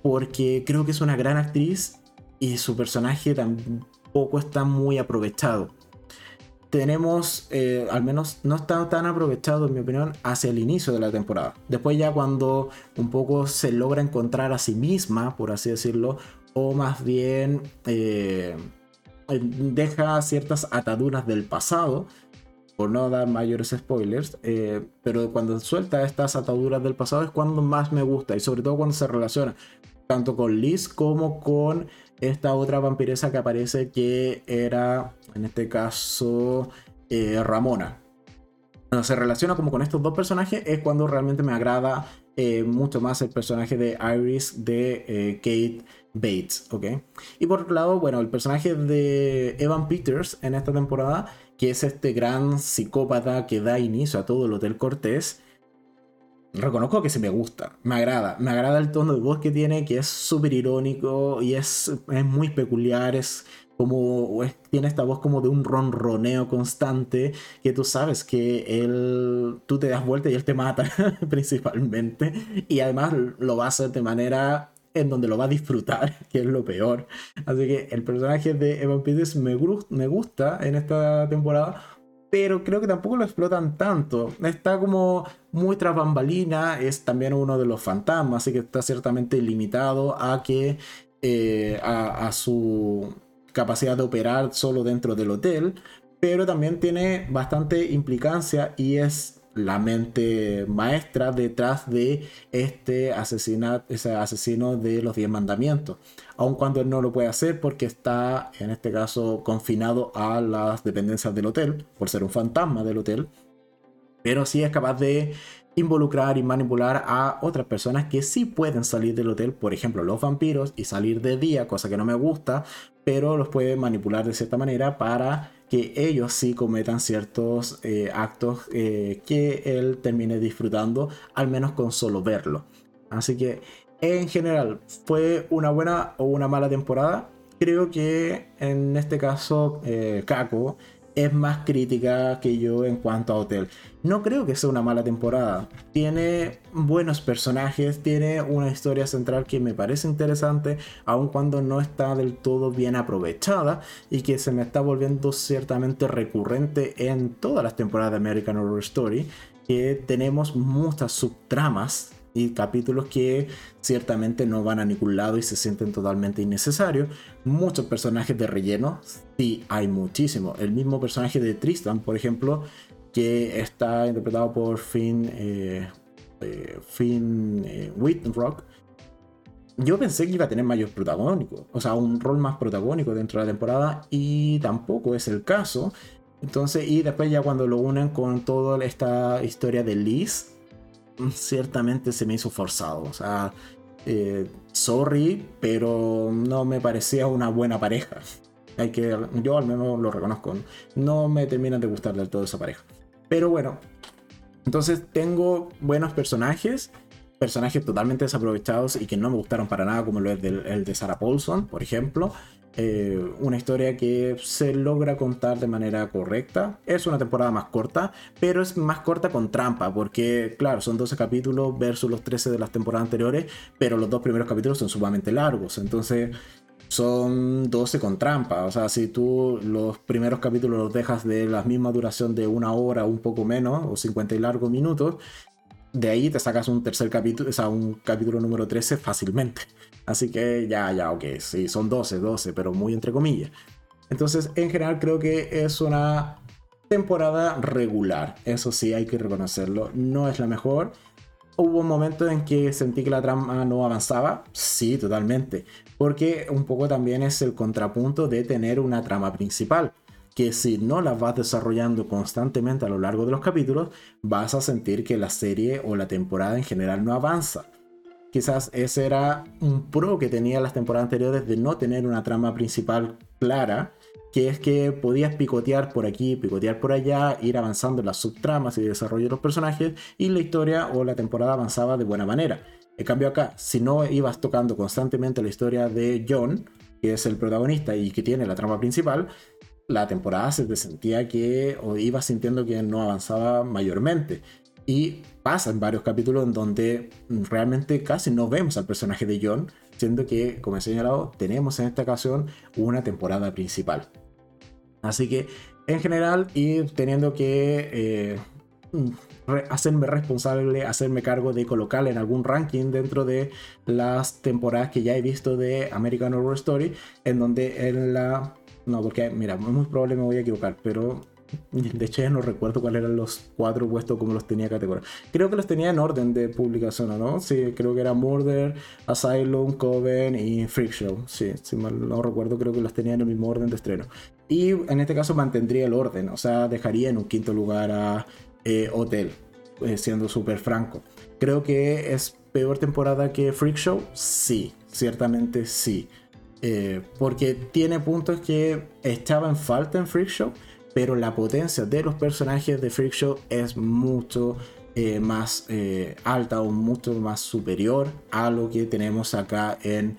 Speaker 1: Porque creo que es una gran actriz y su personaje tampoco está muy aprovechado. Tenemos, eh, al menos no está tan aprovechado en mi opinión, hacia el inicio de la temporada. Después ya cuando un poco se logra encontrar a sí misma, por así decirlo, o más bien eh, deja ciertas ataduras del pasado por no dar mayores spoilers, eh, pero cuando suelta estas ataduras del pasado es cuando más me gusta y sobre todo cuando se relaciona tanto con Liz como con esta otra vampiresa que aparece que era, en este caso, eh, Ramona. Cuando se relaciona como con estos dos personajes es cuando realmente me agrada eh, mucho más el personaje de Iris de eh, Kate Bates, ¿ok? Y por otro lado, bueno, el personaje de Evan Peters en esta temporada, que es este gran psicópata que da inicio a todo el Hotel Cortés, reconozco que se me gusta, me agrada, me agrada el tono de voz que tiene, que es súper irónico y es, es, muy peculiar, es como, tiene esta voz como de un ronroneo constante, que tú sabes que él, tú te das vuelta y él te mata principalmente, y además lo va a hacer de manera en donde lo va a disfrutar, que es lo peor. Así que el personaje de Evan Peters me, me gusta en esta temporada pero creo que tampoco lo explotan tanto. Está como muy tras bambalina, es también uno de los fantasmas, así que está ciertamente limitado a que eh, a, su capacidad de operar solo dentro del hotel, pero también tiene bastante implicancia y es la mente maestra detrás de este asesinato, ese asesino de los diez mandamientos. Aun cuando él no lo puede hacer porque está, en este caso, confinado a las dependencias del hotel, por ser un fantasma del hotel. Pero sí es capaz de involucrar y manipular a otras personas que sí pueden salir del hotel, por ejemplo los vampiros, y salir de día, cosa que no me gusta, pero los puede manipular de cierta manera para que ellos sí cometan ciertos eh, actos eh, que él termine disfrutando, al menos con solo verlo. Así que en general, ¿fue una buena o una mala temporada? Creo que en este caso, eh, Kako es más crítica que yo en cuanto a Hotel. No creo que sea una mala temporada. Tiene buenos personajes, tiene una historia central que me parece interesante, aun cuando no está del todo bien aprovechada y que se me está volviendo ciertamente recurrente en todas las temporadas de American Horror Story, que tenemos muchas subtramas y capítulos que ciertamente no van a ningún lado y se sienten totalmente innecesarios. Muchos personajes de relleno, sí, hay muchísimo. El mismo personaje de Tristan, por ejemplo, que está interpretado por Finn, eh, eh, Finn eh. Yo pensé que iba a tener mayor protagónico, o sea, un rol más protagónico dentro de la temporada y tampoco es el caso. Entonces, y después ya cuando lo unen con toda esta historia de Liz, ciertamente se me hizo forzado. O sea, eh, sorry, pero no me parecía una buena pareja. Hay que, yo al menos lo reconozco. No me termina de gustar del todo esa pareja. Pero bueno, entonces tengo buenos personajes, personajes totalmente desaprovechados y que no me gustaron para nada, como lo es el de Sarah Paulson, por ejemplo. Eh, una historia que se logra contar de manera correcta. Es una temporada más corta, pero es más corta con trampa, porque claro, son 12 capítulos versus los 13 de las temporadas anteriores, pero los dos primeros capítulos son sumamente largos, entonces son 12 con trampa. O sea, si tú los primeros capítulos los dejas de la misma duración de una hora, un poco menos, o 50 y largos minutos, de ahí te sacas un tercer capítulo, o sea, un capítulo número 13 fácilmente. Así que ya, ya, ok, sí, son 12, 12, pero muy entre comillas. Entonces, en general creo que es una temporada regular. Eso sí, hay que reconocerlo. No es la mejor. Hubo un momento en que sentí que la trama no avanzaba. Sí, totalmente. Porque un poco también es el contrapunto de tener una trama principal. Que si no la vas desarrollando constantemente a lo largo de los capítulos, vas a sentir que la serie o la temporada en general no avanza quizás ese era un pro que tenía las temporadas anteriores de no tener una trama principal clara, que es que podías picotear por aquí, picotear por allá, ir avanzando las subtramas y desarrollo de los personajes y la historia o la temporada avanzaba de buena manera. En cambio acá, si no ibas tocando constantemente la historia de John, que es el protagonista y que tiene la trama principal, la temporada se sentía que o ibas sintiendo que no avanzaba mayormente. Y pasa en varios capítulos en donde realmente casi no vemos al personaje de John, siendo que, como he señalado, tenemos en esta ocasión una temporada principal. Así que, en general, y teniendo que eh, hacerme responsable, hacerme cargo de colocarle en algún ranking dentro de las temporadas que ya he visto de American Horror Story, en donde en la... No, porque, mira, muy probable me voy a equivocar, pero De hecho, ya no recuerdo cuáles eran los cuatro puestos como los tenía categoría. Creo que los tenía en orden de publicación, ¿no? Sí, creo que era Murder, Asylum, Coven y Freak Show. Sí, si mal no recuerdo, creo que los tenía en el mismo orden de estreno. Y en este caso mantendría el orden, o sea, dejaría en un quinto lugar a eh, Hotel, eh, siendo súper franco. Creo que es peor temporada que Freak Show, sí, ciertamente sí. Eh, porque tiene puntos que echaba en falta en Freak Show, pero la potencia de los personajes de Freak Show es mucho eh, más eh, alta o mucho más superior a lo que tenemos acá en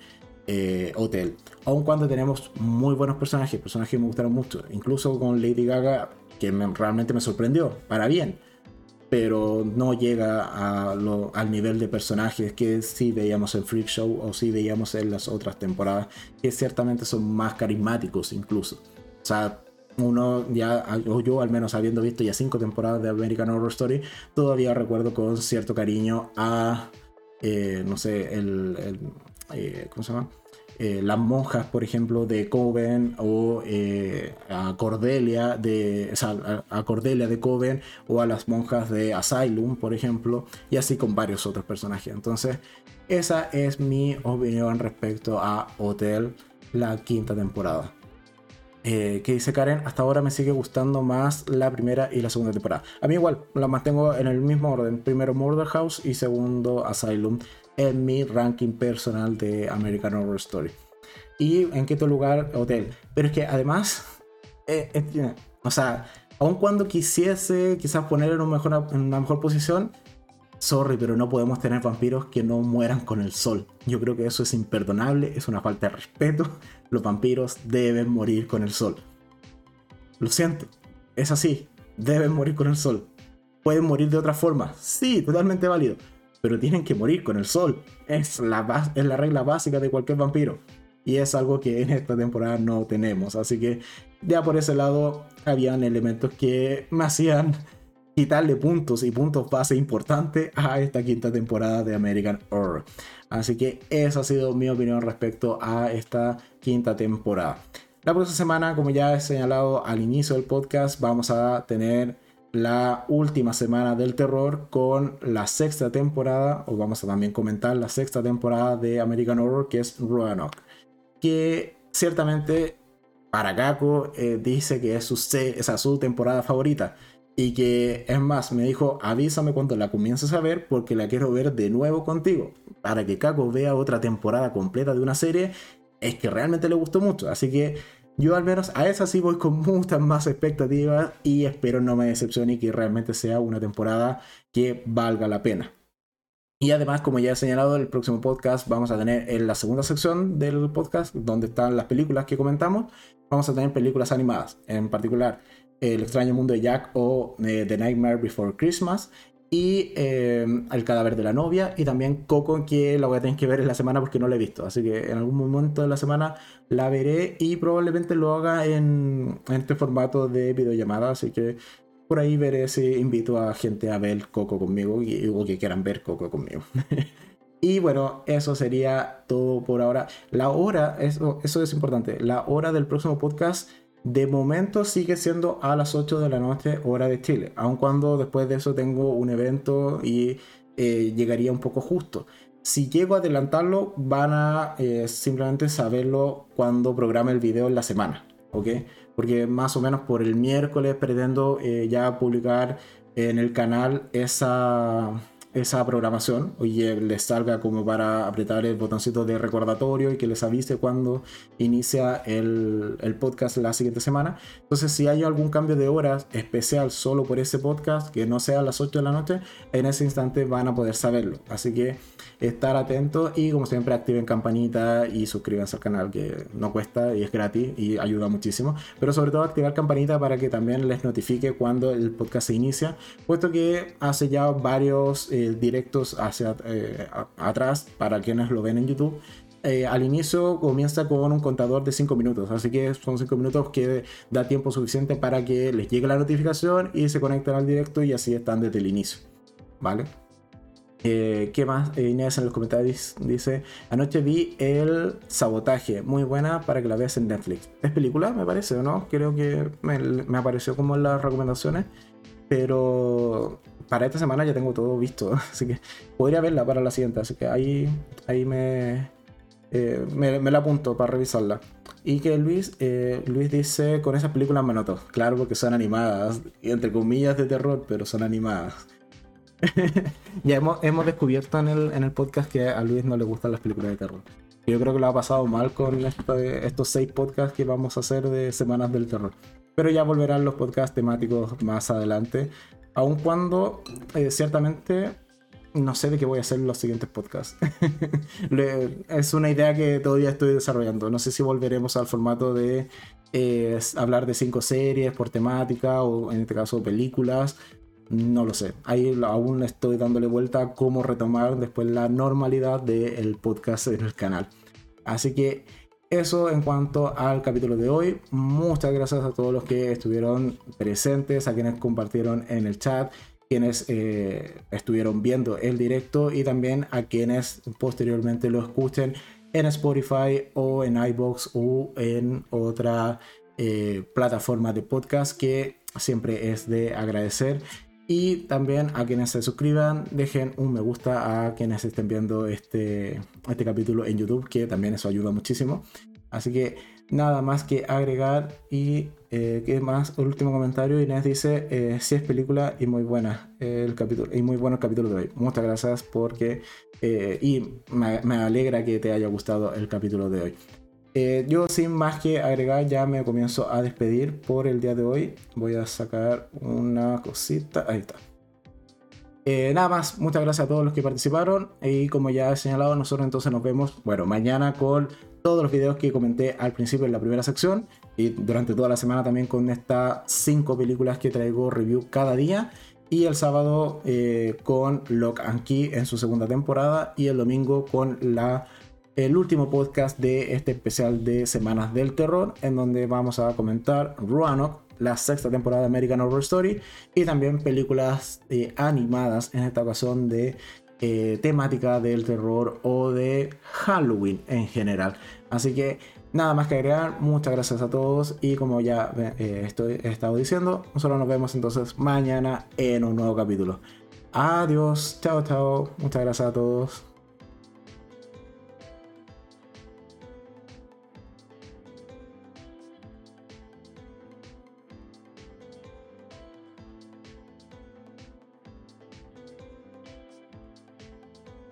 Speaker 1: Hotel. Aun cuando tenemos muy buenos personajes, personajes que me gustaron mucho, incluso con Lady Gaga, que realmente me sorprendió, para bien pero no llega al nivel de personajes que sí veíamos en Freak Show o sí veíamos en las otras temporadas, que ciertamente son más carismáticos incluso. O sea, uno ya, o yo al menos habiendo visto ya cinco temporadas de American Horror Story, todavía recuerdo con cierto cariño a, eh, no sé, el, eh, ¿cómo se llama? Eh, las monjas, por ejemplo, de Coven o eh, a Cordelia de a, Cordelia de Coven o a las monjas de Asylum, por ejemplo, y así con varios otros personajes. Entonces, esa es mi opinión respecto a Hotel, la quinta temporada. Eh, que dice Karen, hasta ahora me sigue gustando más la primera y la segunda temporada. A mí igual, la mantengo en el mismo orden. Primero Murder House y segundo Asylum en mi ranking personal de American Horror Story. Y en quinto lugar, Hotel. Pero es que además, eh, eh, o sea, aun cuando quisiese quizás poner en, mejor, en una mejor posición, sorry, pero no podemos tener vampiros que no mueran con el sol. Yo creo que eso es imperdonable, es una falta de respeto. Los vampiros deben morir con el sol. Lo siento, es así, deben morir con el sol. ¿Pueden morir de otra forma? Sí, totalmente válido pero tienen que morir con el sol. Es la, es la regla básica de cualquier vampiro. Y es algo que en esta temporada no tenemos. Así que ya por ese lado habían elementos que me hacían quitarle puntos y puntos base importantes a esta quinta temporada de American Horror. Así que esa ha sido mi opinión respecto a esta quinta temporada. La próxima semana, como ya he señalado al inicio del podcast, vamos a tener la última semana del terror con la sexta temporada, o vamos a también comentar la sexta temporada de American Horror, que es Roanoke, que ciertamente para Kako eh, dice que es su, su temporada favorita. Y que es más, me dijo, avísame cuando la comiences a ver porque la quiero ver de nuevo contigo. Para que Kako vea otra temporada completa de una serie, es que realmente le gustó mucho. Así que yo al menos a esa sí voy con muchas más expectativas y espero no me decepcione y que realmente sea una temporada que valga la pena. Y además, como ya he señalado, el próximo podcast vamos a tener en la segunda sección del podcast, donde están las películas que comentamos, vamos a tener películas animadas, en particular El extraño mundo de Jack o eh, The Nightmare Before Christmas y eh, El cadáver de la novia y también Coco que la voy a tener que ver en la semana porque no la he visto. Así que en algún momento de la semana la veré y probablemente lo haga en, este formato de videollamada. Así que por ahí veré si invito a gente a ver Coco conmigo y, o que quieran ver Coco conmigo. y bueno, eso sería todo por ahora. La hora, eso, eso es importante, la hora del próximo podcast de momento sigue siendo a las 8 de la noche hora de Chile, aun cuando después de eso tengo un evento y eh, llegaría un poco justo. Si llego a adelantarlo, van a eh, simplemente saberlo cuando programe el video en la semana, ¿ok? Porque más o menos por el miércoles pretendo eh, ya publicar en el canal esa esa programación, oye, les salga como para apretar el botoncito de recordatorio y que les avise cuando inicia el, el, podcast la siguiente semana. Entonces, si hay algún cambio de horas especial solo por ese podcast, que no sea a las 8 de la noche, en ese instante van a poder saberlo. Así que estar atentos y como siempre activen campanita y suscríbanse al canal que no cuesta y es gratis y ayuda muchísimo. Pero sobre todo activar campanita para que también les notifique cuando el podcast se inicia, puesto que hace ya varios... Eh, directos hacia eh, atrás para quienes lo ven en YouTube. Eh, al inicio comienza con un contador de 5 minutos, así que son 5 minutos que da tiempo suficiente para que les llegue la notificación y se conecten al directo y así están desde el inicio. ¿Vale? Eh, ¿Qué más? Eh, Inés en los comentarios dice, anoche vi el sabotaje, muy buena para que la veas en Netflix. Es película, me parece, ¿o no? Creo que me, apareció como en las recomendaciones, pero para esta semana ya tengo todo visto, así que podría verla para la siguiente, así que ahí, ahí me, eh, me, la apunto para revisarla. Y que Luis, Luis dice, con esas películas me noto, claro, porque son animadas, entre comillas de terror, pero son animadas. ya hemos, hemos descubierto en el, en el podcast que a Luis no le gustan las películas de terror. Yo creo que lo ha pasado mal con estos seis podcasts que vamos a hacer de Semanas del Terror. Pero ya volverán los podcasts temáticos más adelante. Aun cuando eh, ciertamente no sé de qué voy a hacer en los siguientes podcasts. es una idea que todavía estoy desarrollando. No sé si volveremos al formato de eh, hablar de cinco series por temática o en este caso películas no lo sé. Ahí aún estoy dándole vuelta cómo retomar después la normalidad del podcast en el canal. Así que eso en cuanto al capítulo de hoy. Muchas gracias a todos los que estuvieron presentes, a quienes compartieron en el chat, quienes eh, estuvieron viendo el directo y también a quienes posteriormente lo escuchen en Spotify o en iBox o en otra eh, plataforma de podcast que siempre es de agradecer y también a quienes se suscriban, dejen un me gusta a quienes estén viendo este, este capítulo en YouTube, que también eso ayuda muchísimo. Así que nada más que agregar. Y eh, qué más, el último comentario, Inés dice, eh, si es película y muy buena el capítulo, y muy bueno el capítulo de hoy. Muchas gracias porque, eh, y me, me alegra que te haya gustado el capítulo de hoy. Eh, yo sin más que agregar ya me comienzo a despedir por el día de hoy. Voy a sacar una cosita. Ahí está. Eh, nada más, muchas gracias a todos los que participaron y como ya he señalado, nosotros entonces nos vemos, bueno, mañana con todos los videos que comenté al principio en la primera sección y durante toda la semana también con estas cinco películas que traigo review cada día y el sábado eh, con Lock and Key en su segunda temporada y el domingo con la el último podcast de este especial de Semanas del Terror, en donde vamos a comentar Roanoke, la sexta temporada de American Horror Story, y también películas eh, animadas, en esta ocasión de eh, temática del terror o de Halloween en general. Así que nada más que agregar, muchas gracias a todos y como ya eh, estoy, he estado diciendo, nosotros nos vemos entonces mañana en un nuevo capítulo. Adiós, chao, chao, muchas gracias a todos.